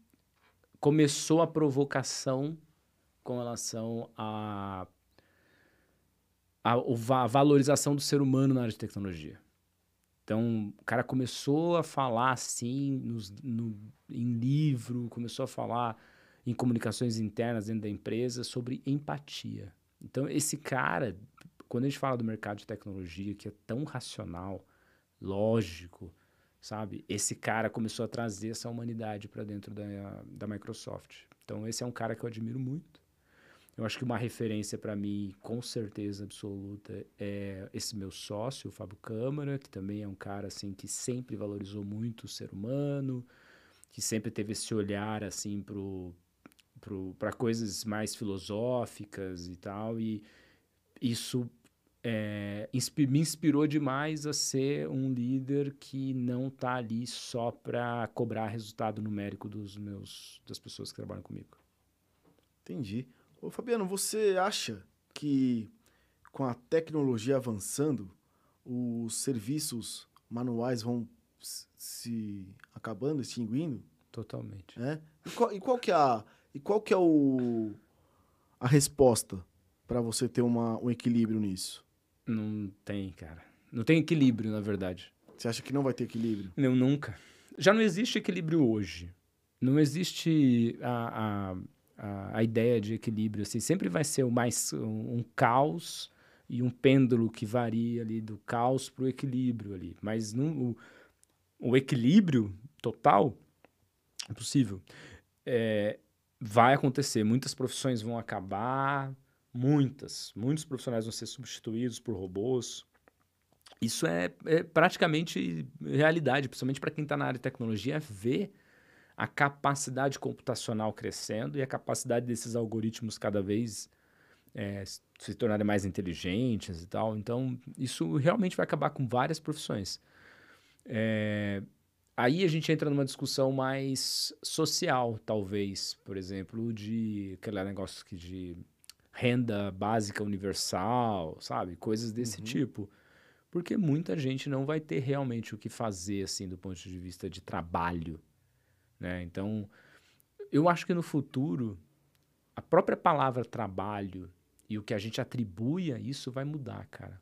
começou a provocação com relação a a, va- a valorização do ser humano na área de tecnologia. Então, o cara começou a falar assim nos, no, em livro, começou a falar em comunicações internas dentro da empresa sobre empatia. Então, esse cara, quando a gente fala do mercado de tecnologia, que é tão racional, lógico, sabe? Esse cara começou a trazer essa humanidade para dentro da, da Microsoft. Então, esse é um cara que eu admiro muito. Eu acho que uma referência para mim, com certeza absoluta, é esse meu sócio, o Fábio Câmara, que também é um cara assim que sempre valorizou muito o ser humano, que sempre teve esse olhar assim pro para coisas mais filosóficas e tal, e isso é, inspi- me inspirou demais a ser um líder que não tá ali só para cobrar resultado numérico dos meus das pessoas que trabalham comigo. Entendi. Ô, Fabiano, você acha que com a tecnologia avançando, os serviços manuais vão se acabando, extinguindo? Totalmente. né? E qual, e qual que é a e qual que é o a resposta para você ter uma, um equilíbrio nisso? Não tem, cara. Não tem equilíbrio, na verdade. Você acha que não vai ter equilíbrio? Não, nunca. Já não existe equilíbrio hoje. Não existe a, a, a, a ideia de equilíbrio. Assim. Sempre vai ser mais um, um caos e um pêndulo que varia ali do caos para o equilíbrio ali. Mas não, o, o equilíbrio total é possível. É, vai acontecer. Muitas profissões vão acabar. Muitas. Muitos profissionais vão ser substituídos por robôs. Isso é, é praticamente realidade, principalmente para quem está na área de tecnologia, é ver a capacidade computacional crescendo e a capacidade desses algoritmos cada vez é, se- tornarem mais inteligentes e tal. Então, isso realmente vai acabar com várias profissões. É, aí a gente entra numa discussão mais social, talvez, por exemplo, de aquele negócio que de renda básica universal, sabe? Coisas desse Uhum. tipo. Porque muita gente não vai ter realmente o que fazer, assim, do ponto de vista de trabalho, né? Então, eu acho que no futuro, a própria palavra trabalho e o que a gente atribui a isso vai mudar, cara.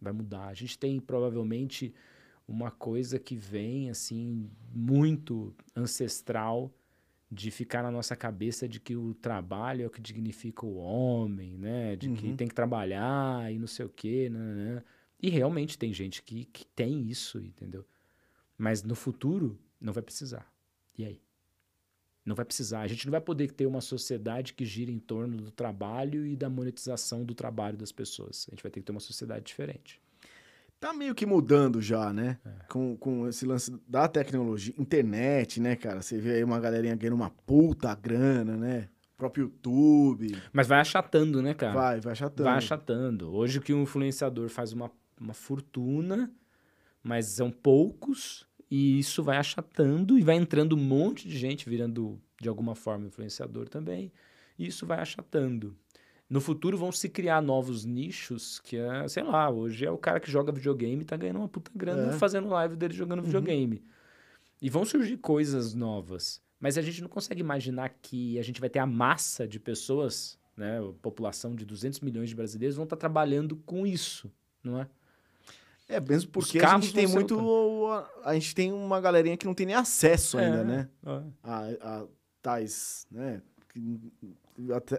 Vai mudar. A gente tem provavelmente uma coisa que vem, assim, muito ancestral de ficar na nossa cabeça de que o trabalho é o que dignifica o homem, né? De que Uhum. tem que trabalhar e não sei o quê, né? né, né. E realmente tem gente que, que tem isso, entendeu? Mas no futuro não vai precisar. E aí? Não vai precisar. A gente não vai poder ter uma sociedade que gira em torno do trabalho e da monetização do trabalho das pessoas. A gente vai ter que ter uma sociedade diferente. Tá meio que mudando já, né? É. Com, com esse lance da tecnologia, internet, né, cara? Você vê aí uma galerinha ganhando uma puta grana, né? O próprio YouTube. Mas vai achatando, né, cara? Vai, vai achatando. Vai achatando. Hoje que um influenciador faz uma, uma fortuna, mas são poucos, e isso vai achatando e vai entrando um monte de gente virando, de alguma forma, influenciador também. E isso vai achatando. No futuro vão se criar novos nichos que é, sei lá, hoje é o cara que joga videogame e tá ganhando uma puta grana É. fazendo live dele jogando videogame. E vão surgir coisas novas. Mas a gente não consegue imaginar que a gente vai ter a massa de pessoas, né? A população de 200 milhões de brasileiros vão estar trabalhando com isso, não é? É, mesmo porque a gente tem muito. A, a gente tem uma galerinha que não tem nem acesso ainda, É, né? é. A, a tais, né?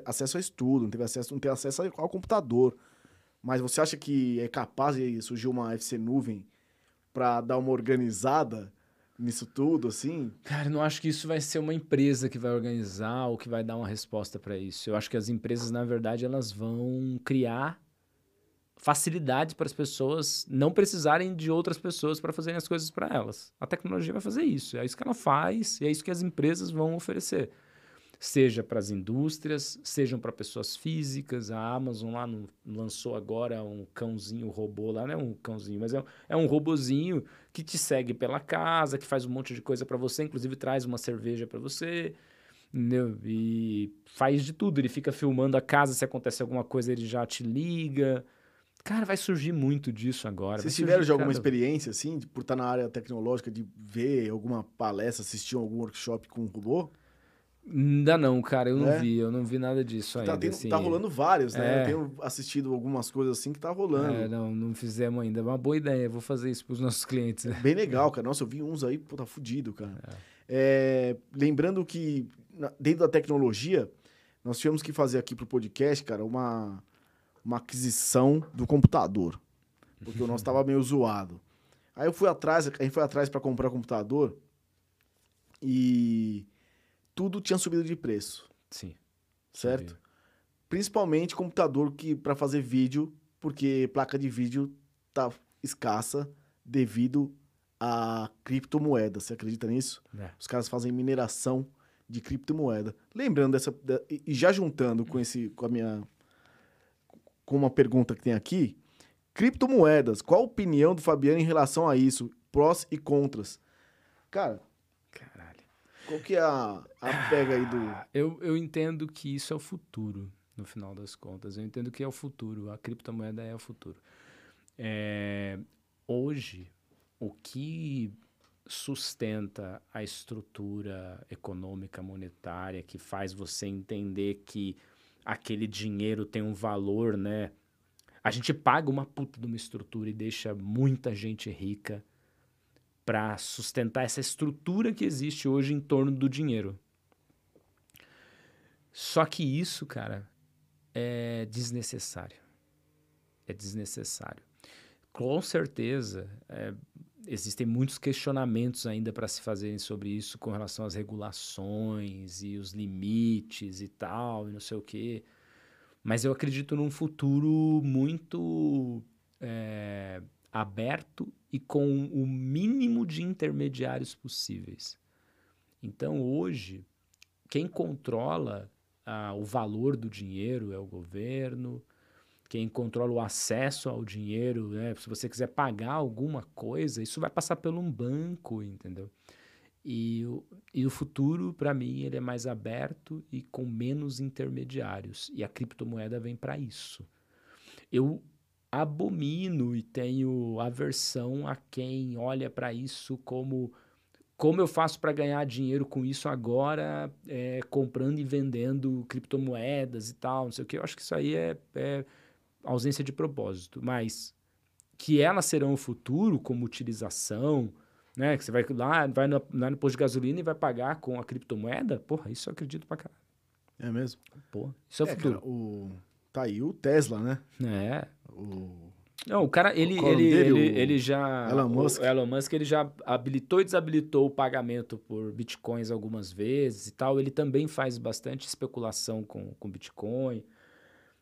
Acesso a estudo, não teve acesso, não tem acesso ao computador. Mas você acha que é capaz de surgir uma FC nuvem pra dar uma organizada nisso tudo, assim? Cara, não acho que isso vai ser uma empresa que vai organizar ou que vai dar uma resposta para isso. Eu acho que as empresas, na verdade, elas vão criar facilidades para as pessoas não precisarem de outras pessoas para fazerem as coisas para elas. A tecnologia vai fazer isso, é isso que ela faz e é isso que as empresas vão oferecer. Seja para as indústrias, sejam para pessoas físicas. A Amazon lá no, lançou agora um cãozinho robô lá, não é um cãozinho, mas é, é um robozinho que te segue pela casa, que faz um monte de coisa para você, inclusive traz uma cerveja para você. Entendeu? E faz de tudo. Ele fica filmando a casa, se acontece alguma coisa, ele já te liga. Cara, vai surgir muito disso agora. Vocês tiveram já alguma cada... experiência, assim, por estar na área tecnológica, de ver alguma palestra, assistir algum workshop com um robô? Ainda não, cara, eu não é? vi, eu não vi nada disso tá, ainda. Tem, assim. tá rolando vários, né? É. Eu tenho assistido algumas coisas assim que tá rolando. É, não, não fizemos ainda. É uma boa ideia, vou fazer isso pros nossos clientes. Bem legal, cara. Nossa, eu vi uns aí, pô, tá fudido, cara. É. é lembrando que dentro da tecnologia, nós tivemos que fazer aqui pro podcast, cara, uma, uma aquisição do computador. Porque o nosso tava meio zoado. Aí eu fui atrás, a gente foi atrás para comprar computador e tudo tinha subido de preço. Sim. Certo? Sabia. Principalmente computador que para fazer vídeo, porque placa de vídeo tá escassa devido a criptomoeda. Você acredita nisso? É. Os caras fazem mineração de criptomoeda. Lembrando dessa e já juntando com esse com a minha com uma pergunta que tem aqui, criptomoedas, qual a opinião do Fabiano em relação a isso? Prós e contras. Cara, qual que é a, a pega aí do. Eu, eu entendo que isso é o futuro, no final das contas. Eu entendo que é o futuro. A criptomoeda é o futuro. É, hoje, o que sustenta a estrutura econômica monetária que faz você entender que aquele dinheiro tem um valor, né? A gente paga uma puta de uma estrutura e deixa muita gente rica para sustentar essa estrutura que existe hoje em torno do dinheiro. Só que isso, cara, é desnecessário. É desnecessário. Com certeza, é, existem muitos questionamentos ainda para se fazerem sobre isso com relação às regulações e os limites e tal, e não sei o quê. Mas eu acredito num futuro muito é, aberto e com o mínimo de intermediários possíveis. Então, hoje, quem controla ah, o valor do dinheiro é o governo, quem controla o acesso ao dinheiro, né? se você quiser pagar alguma coisa, isso vai passar por um banco, entendeu? E e o futuro, para mim, ele é mais aberto e com menos intermediários. E a criptomoeda vem para isso. Eu abomino e tenho aversão a quem olha para isso como como eu faço para ganhar dinheiro com isso agora, é, comprando e vendendo criptomoedas e tal, não sei o que. Eu acho que isso aí é, é ausência de propósito. Mas que elas serão o futuro como utilização, né? Que você vai lá, vai no, lá no posto de gasolina e vai pagar com a criptomoeda, porra, isso eu acredito pra caralho. É mesmo? Porra, isso é o é, futuro. Cara, o... Tá aí o Tesla, né? É. O... Não, o cara, ele, o ele, dele, ele, ele já. Elon Musk. O Elon Musk, ele já habilitou e desabilitou o pagamento por bitcoins algumas vezes e tal. Ele também faz bastante especulação com, com bitcoin.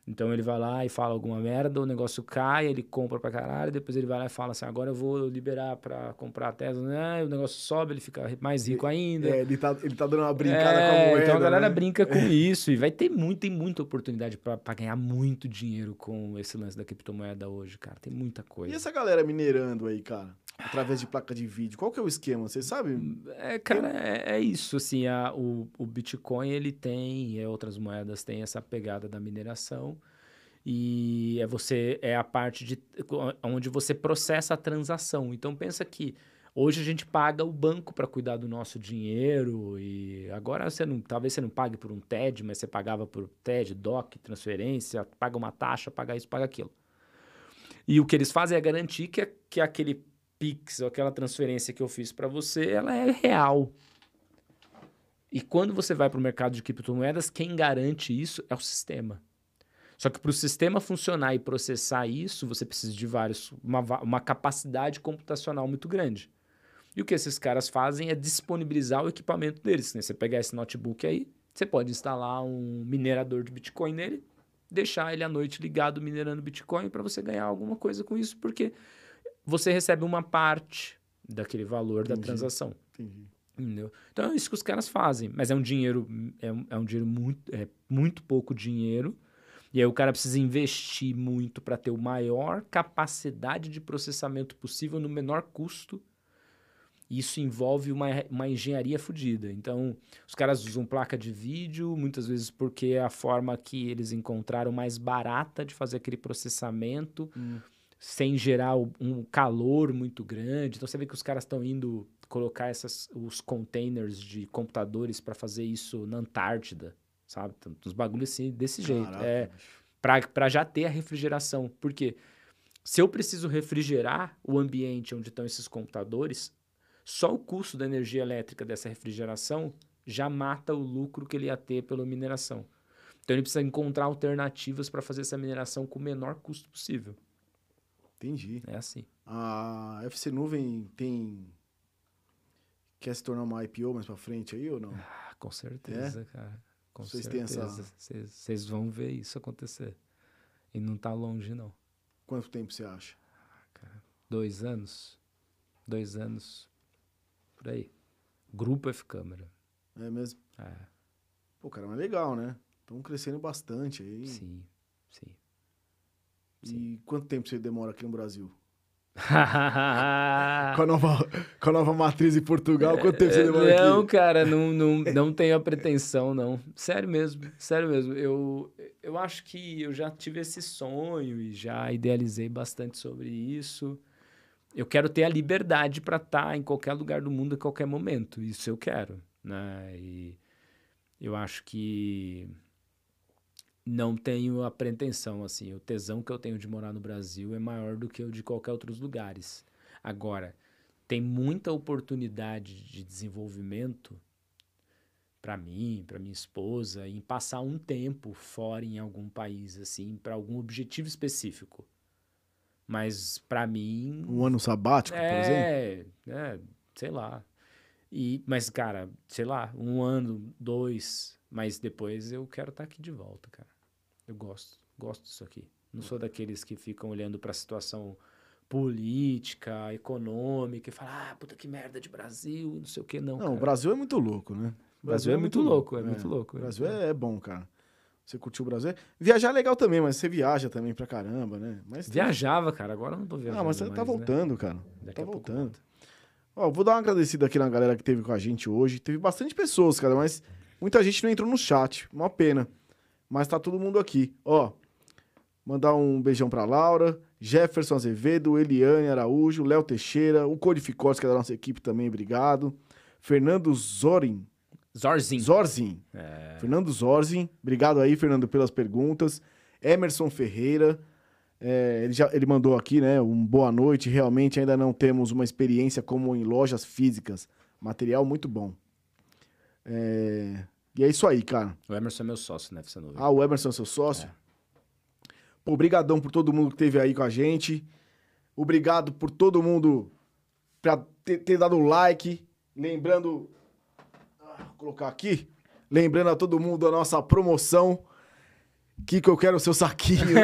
Então ele vai lá e fala alguma merda, o negócio cai, ele compra pra caralho, depois ele vai lá e fala assim: agora eu vou liberar pra comprar a Tesla, né? o negócio sobe, ele fica mais rico ainda. É, ele tá, ele tá dando uma brincada é, com a moeda. Então a galera né? brinca com isso e vai ter muito, tem muita oportunidade pra ganhar muito dinheiro com esse lance da criptomoeda hoje, cara. Tem muita coisa. E essa galera minerando aí, cara? Através de placa de vídeo. Qual que é o esquema? Você sabe? É, cara, é, é isso. Assim, a, o, o Bitcoin, ele tem, e outras moedas têm essa pegada da mineração. E é você é a parte de onde você processa a transação. Então pensa que hoje a gente paga o banco para cuidar do nosso dinheiro e agora você não, talvez você não pague por um TED, mas você pagava por TED, DOC, transferência, paga uma taxa, paga isso, paga aquilo. E o que eles fazem é garantir que, que aquele Pix ou aquela transferência que eu fiz para você, ela é real. E quando você vai para o mercado de criptomoedas, quem garante isso é o sistema. Só que para o sistema funcionar e processar isso, você precisa de vários, uma, uma capacidade computacional muito grande. E o que esses caras fazem é disponibilizar o equipamento deles. Né? Você pegar esse notebook aí, você pode instalar um minerador de Bitcoin nele, deixar ele à noite ligado minerando Bitcoin para você ganhar alguma coisa com isso, porque você recebe uma parte daquele valor Entendi. da transação. Entendi. Entendeu? Então é isso que os caras fazem. Mas é um dinheiro, é um, é um dinheiro muito, é muito pouco dinheiro. E aí o cara precisa investir muito para ter o maior capacidade de processamento possível no menor custo. Isso envolve uma, uma engenharia fodida. Então, os caras usam placa de vídeo, muitas vezes porque é a forma que eles encontraram mais barata de fazer aquele processamento, Hum. Sem gerar um calor muito grande. Então, você vê que os caras estão indo colocar essas, os containers de computadores para fazer isso na Antártida, sabe? Então, uns bagulhos assim, desse jeito. Caraca, É, bicho. para já ter a refrigeração. Porque se eu preciso refrigerar o ambiente onde estão esses computadores, só o custo da energia elétrica dessa refrigeração já mata o lucro que ele ia ter pela mineração. Então ele precisa encontrar alternativas para fazer essa mineração com o menor custo possível. Entendi. É assim. A FC Nuvem tem. Quer se tornar uma IPO mais pra frente aí ou não? Ah, com certeza, cara. Com Vocês têm essa- certeza. Vocês vocês vão ver isso acontecer. E não tá longe, não. Quanto tempo você acha? Dois anos? Dois anos. Por aí. Grupo F Câmara. É mesmo? É, Pô, cara, mas legal, né? Estão crescendo bastante aí. sim, sim. E quanto tempo você demora aqui no Brasil? Com a nova, com a nova matriz em Portugal, quanto tempo você demora não, aqui? cara, não, não, não tenho a pretensão, não. Sério mesmo, sério mesmo. Eu, eu acho que eu já tive esse sonho e já idealizei bastante sobre isso. Eu quero ter a liberdade para estar em qualquer lugar do mundo, a qualquer momento. Isso eu quero, né? E eu acho que não tenho a pretensão, assim. O tesão que eu tenho de morar no Brasil é maior do que o de qualquer outros lugares. Agora, tem muita oportunidade de desenvolvimento para mim, para minha esposa, em passar um tempo fora em algum país, assim, para algum objetivo específico. Mas para mim, Um ano sabático, por exemplo? é, é, sei lá. E, mas, cara, sei lá, um ano, dois, mas depois eu quero estar aqui de volta, cara. Eu gosto, gosto disso aqui. Não sou daqueles que ficam olhando para a situação política, econômica e falam, ah, puta que merda de Brasil, não sei o que, não. Não, o cara. Brasil é muito louco, né? O Brasil é muito louco, é muito louco. O Brasil é, é bom, cara. Você curtiu o Brasil? Viajar é legal também, mas você viaja também pra caramba, né? Mas Viajava, cara, agora eu não tô viajando Ah, mas você mais, tá né? voltando, cara. Daqui tá pouco voltando. volta. Ó, vou dar uma agradecida aqui na galera que teve com a gente hoje. Teve bastante pessoas, cara, mas muita gente não entrou no chat. Uma pena. Mas tá todo mundo aqui. Ó, mandar um beijão pra Laura, Jefferson Azevedo, Eliane Araújo, Léo Teixeira, o Codificors, que é da nossa equipe também, obrigado. Fernando Zorin, Zorzinho. Zorzin. É, Fernando Zorzin, obrigado aí, Fernando, pelas perguntas. Emerson Ferreira, é, ele, já, ele mandou aqui, né? Um boa noite. Realmente ainda não temos uma experiência como em lojas físicas. Material muito bom. É, e é isso aí, cara. o Emerson é meu sócio, né, FC Nuvem? Ah, o Emerson é seu sócio? É. Pô, obrigadão por todo mundo que esteve aí com a gente. Obrigado por todo mundo pra ter, ter dado like. Lembrando. Ah, vou colocar aqui. Lembrando a todo mundo da nossa promoção. Que que eu quero o seu saquinho.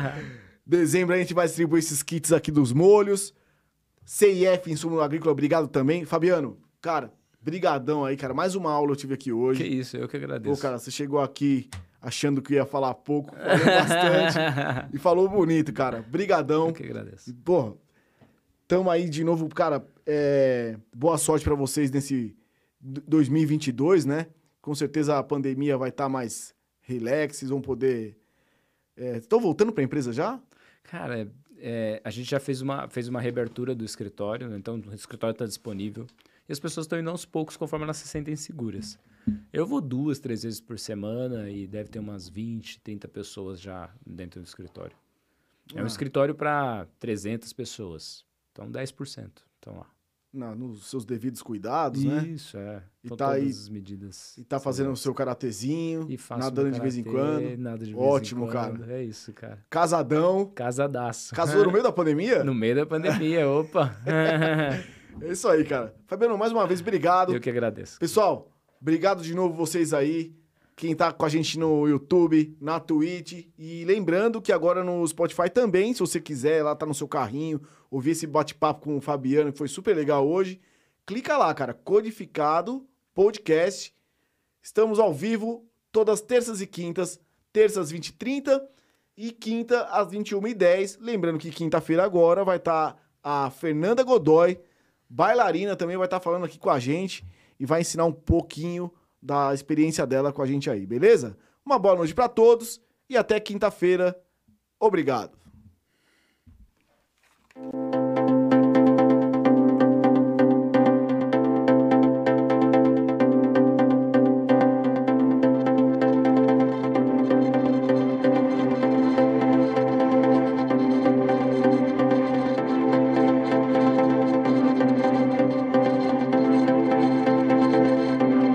Dezembro a gente vai distribuir esses kits aqui dos molhos. CIF Insumo Agrícola, obrigado também. Fabiano, cara, brigadão aí, cara. Mais uma aula eu tive aqui hoje. Que isso, eu que agradeço. Pô, cara, você chegou aqui achando que ia falar pouco, falou bastante e falou bonito, cara. Brigadão. eu que agradeço. E, Pô, tamo aí de novo, cara. é, Boa sorte pra vocês nesse d- 2022, né? Com certeza a pandemia vai estar mais relax, vocês vão poder... Estão voltando pra empresa já? Cara, é, a gente já fez uma, fez uma reabertura do escritório, né? então o escritório está disponível. E as pessoas estão indo aos poucos conforme elas se sentem seguras. Eu vou duas, três vezes por semana e deve ter umas 20, 30 pessoas já dentro do escritório. É um Ah. escritório para 300 pessoas. Então 10% estão lá. Na- nos seus devidos cuidados, né? Isso, é. E tá todas aí- as medidas. E tá fazendo o seu karatezinho, E nadando de vez em quando. Nada de vez Ótimo, em cara. quando. É isso, cara. Casadão. Casadaço. Casou no meio da pandemia? No meio da pandemia, opa. É isso aí, cara. Fabiano, mais uma vez, obrigado. Eu que agradeço. Pessoal, obrigado de novo vocês aí. Quem tá com a gente no YouTube, na Twitch. E lembrando que agora no Spotify também, se você quiser, lá tá no seu carrinho, ouvir esse bate-papo com o Fabiano, que foi super legal hoje. clica lá, cara. Codificado Podcast. Estamos ao vivo todas terças e quintas. Terças 20 e 30 e quinta às 21h10. Lembrando que quinta-feira agora vai estar tá a Fernanda Godoy, bailarina, também vai estar tá falando aqui com a gente e vai ensinar um pouquinho da experiência dela com a gente aí, beleza? Uma boa noite para todos e até quinta-feira. Obrigado.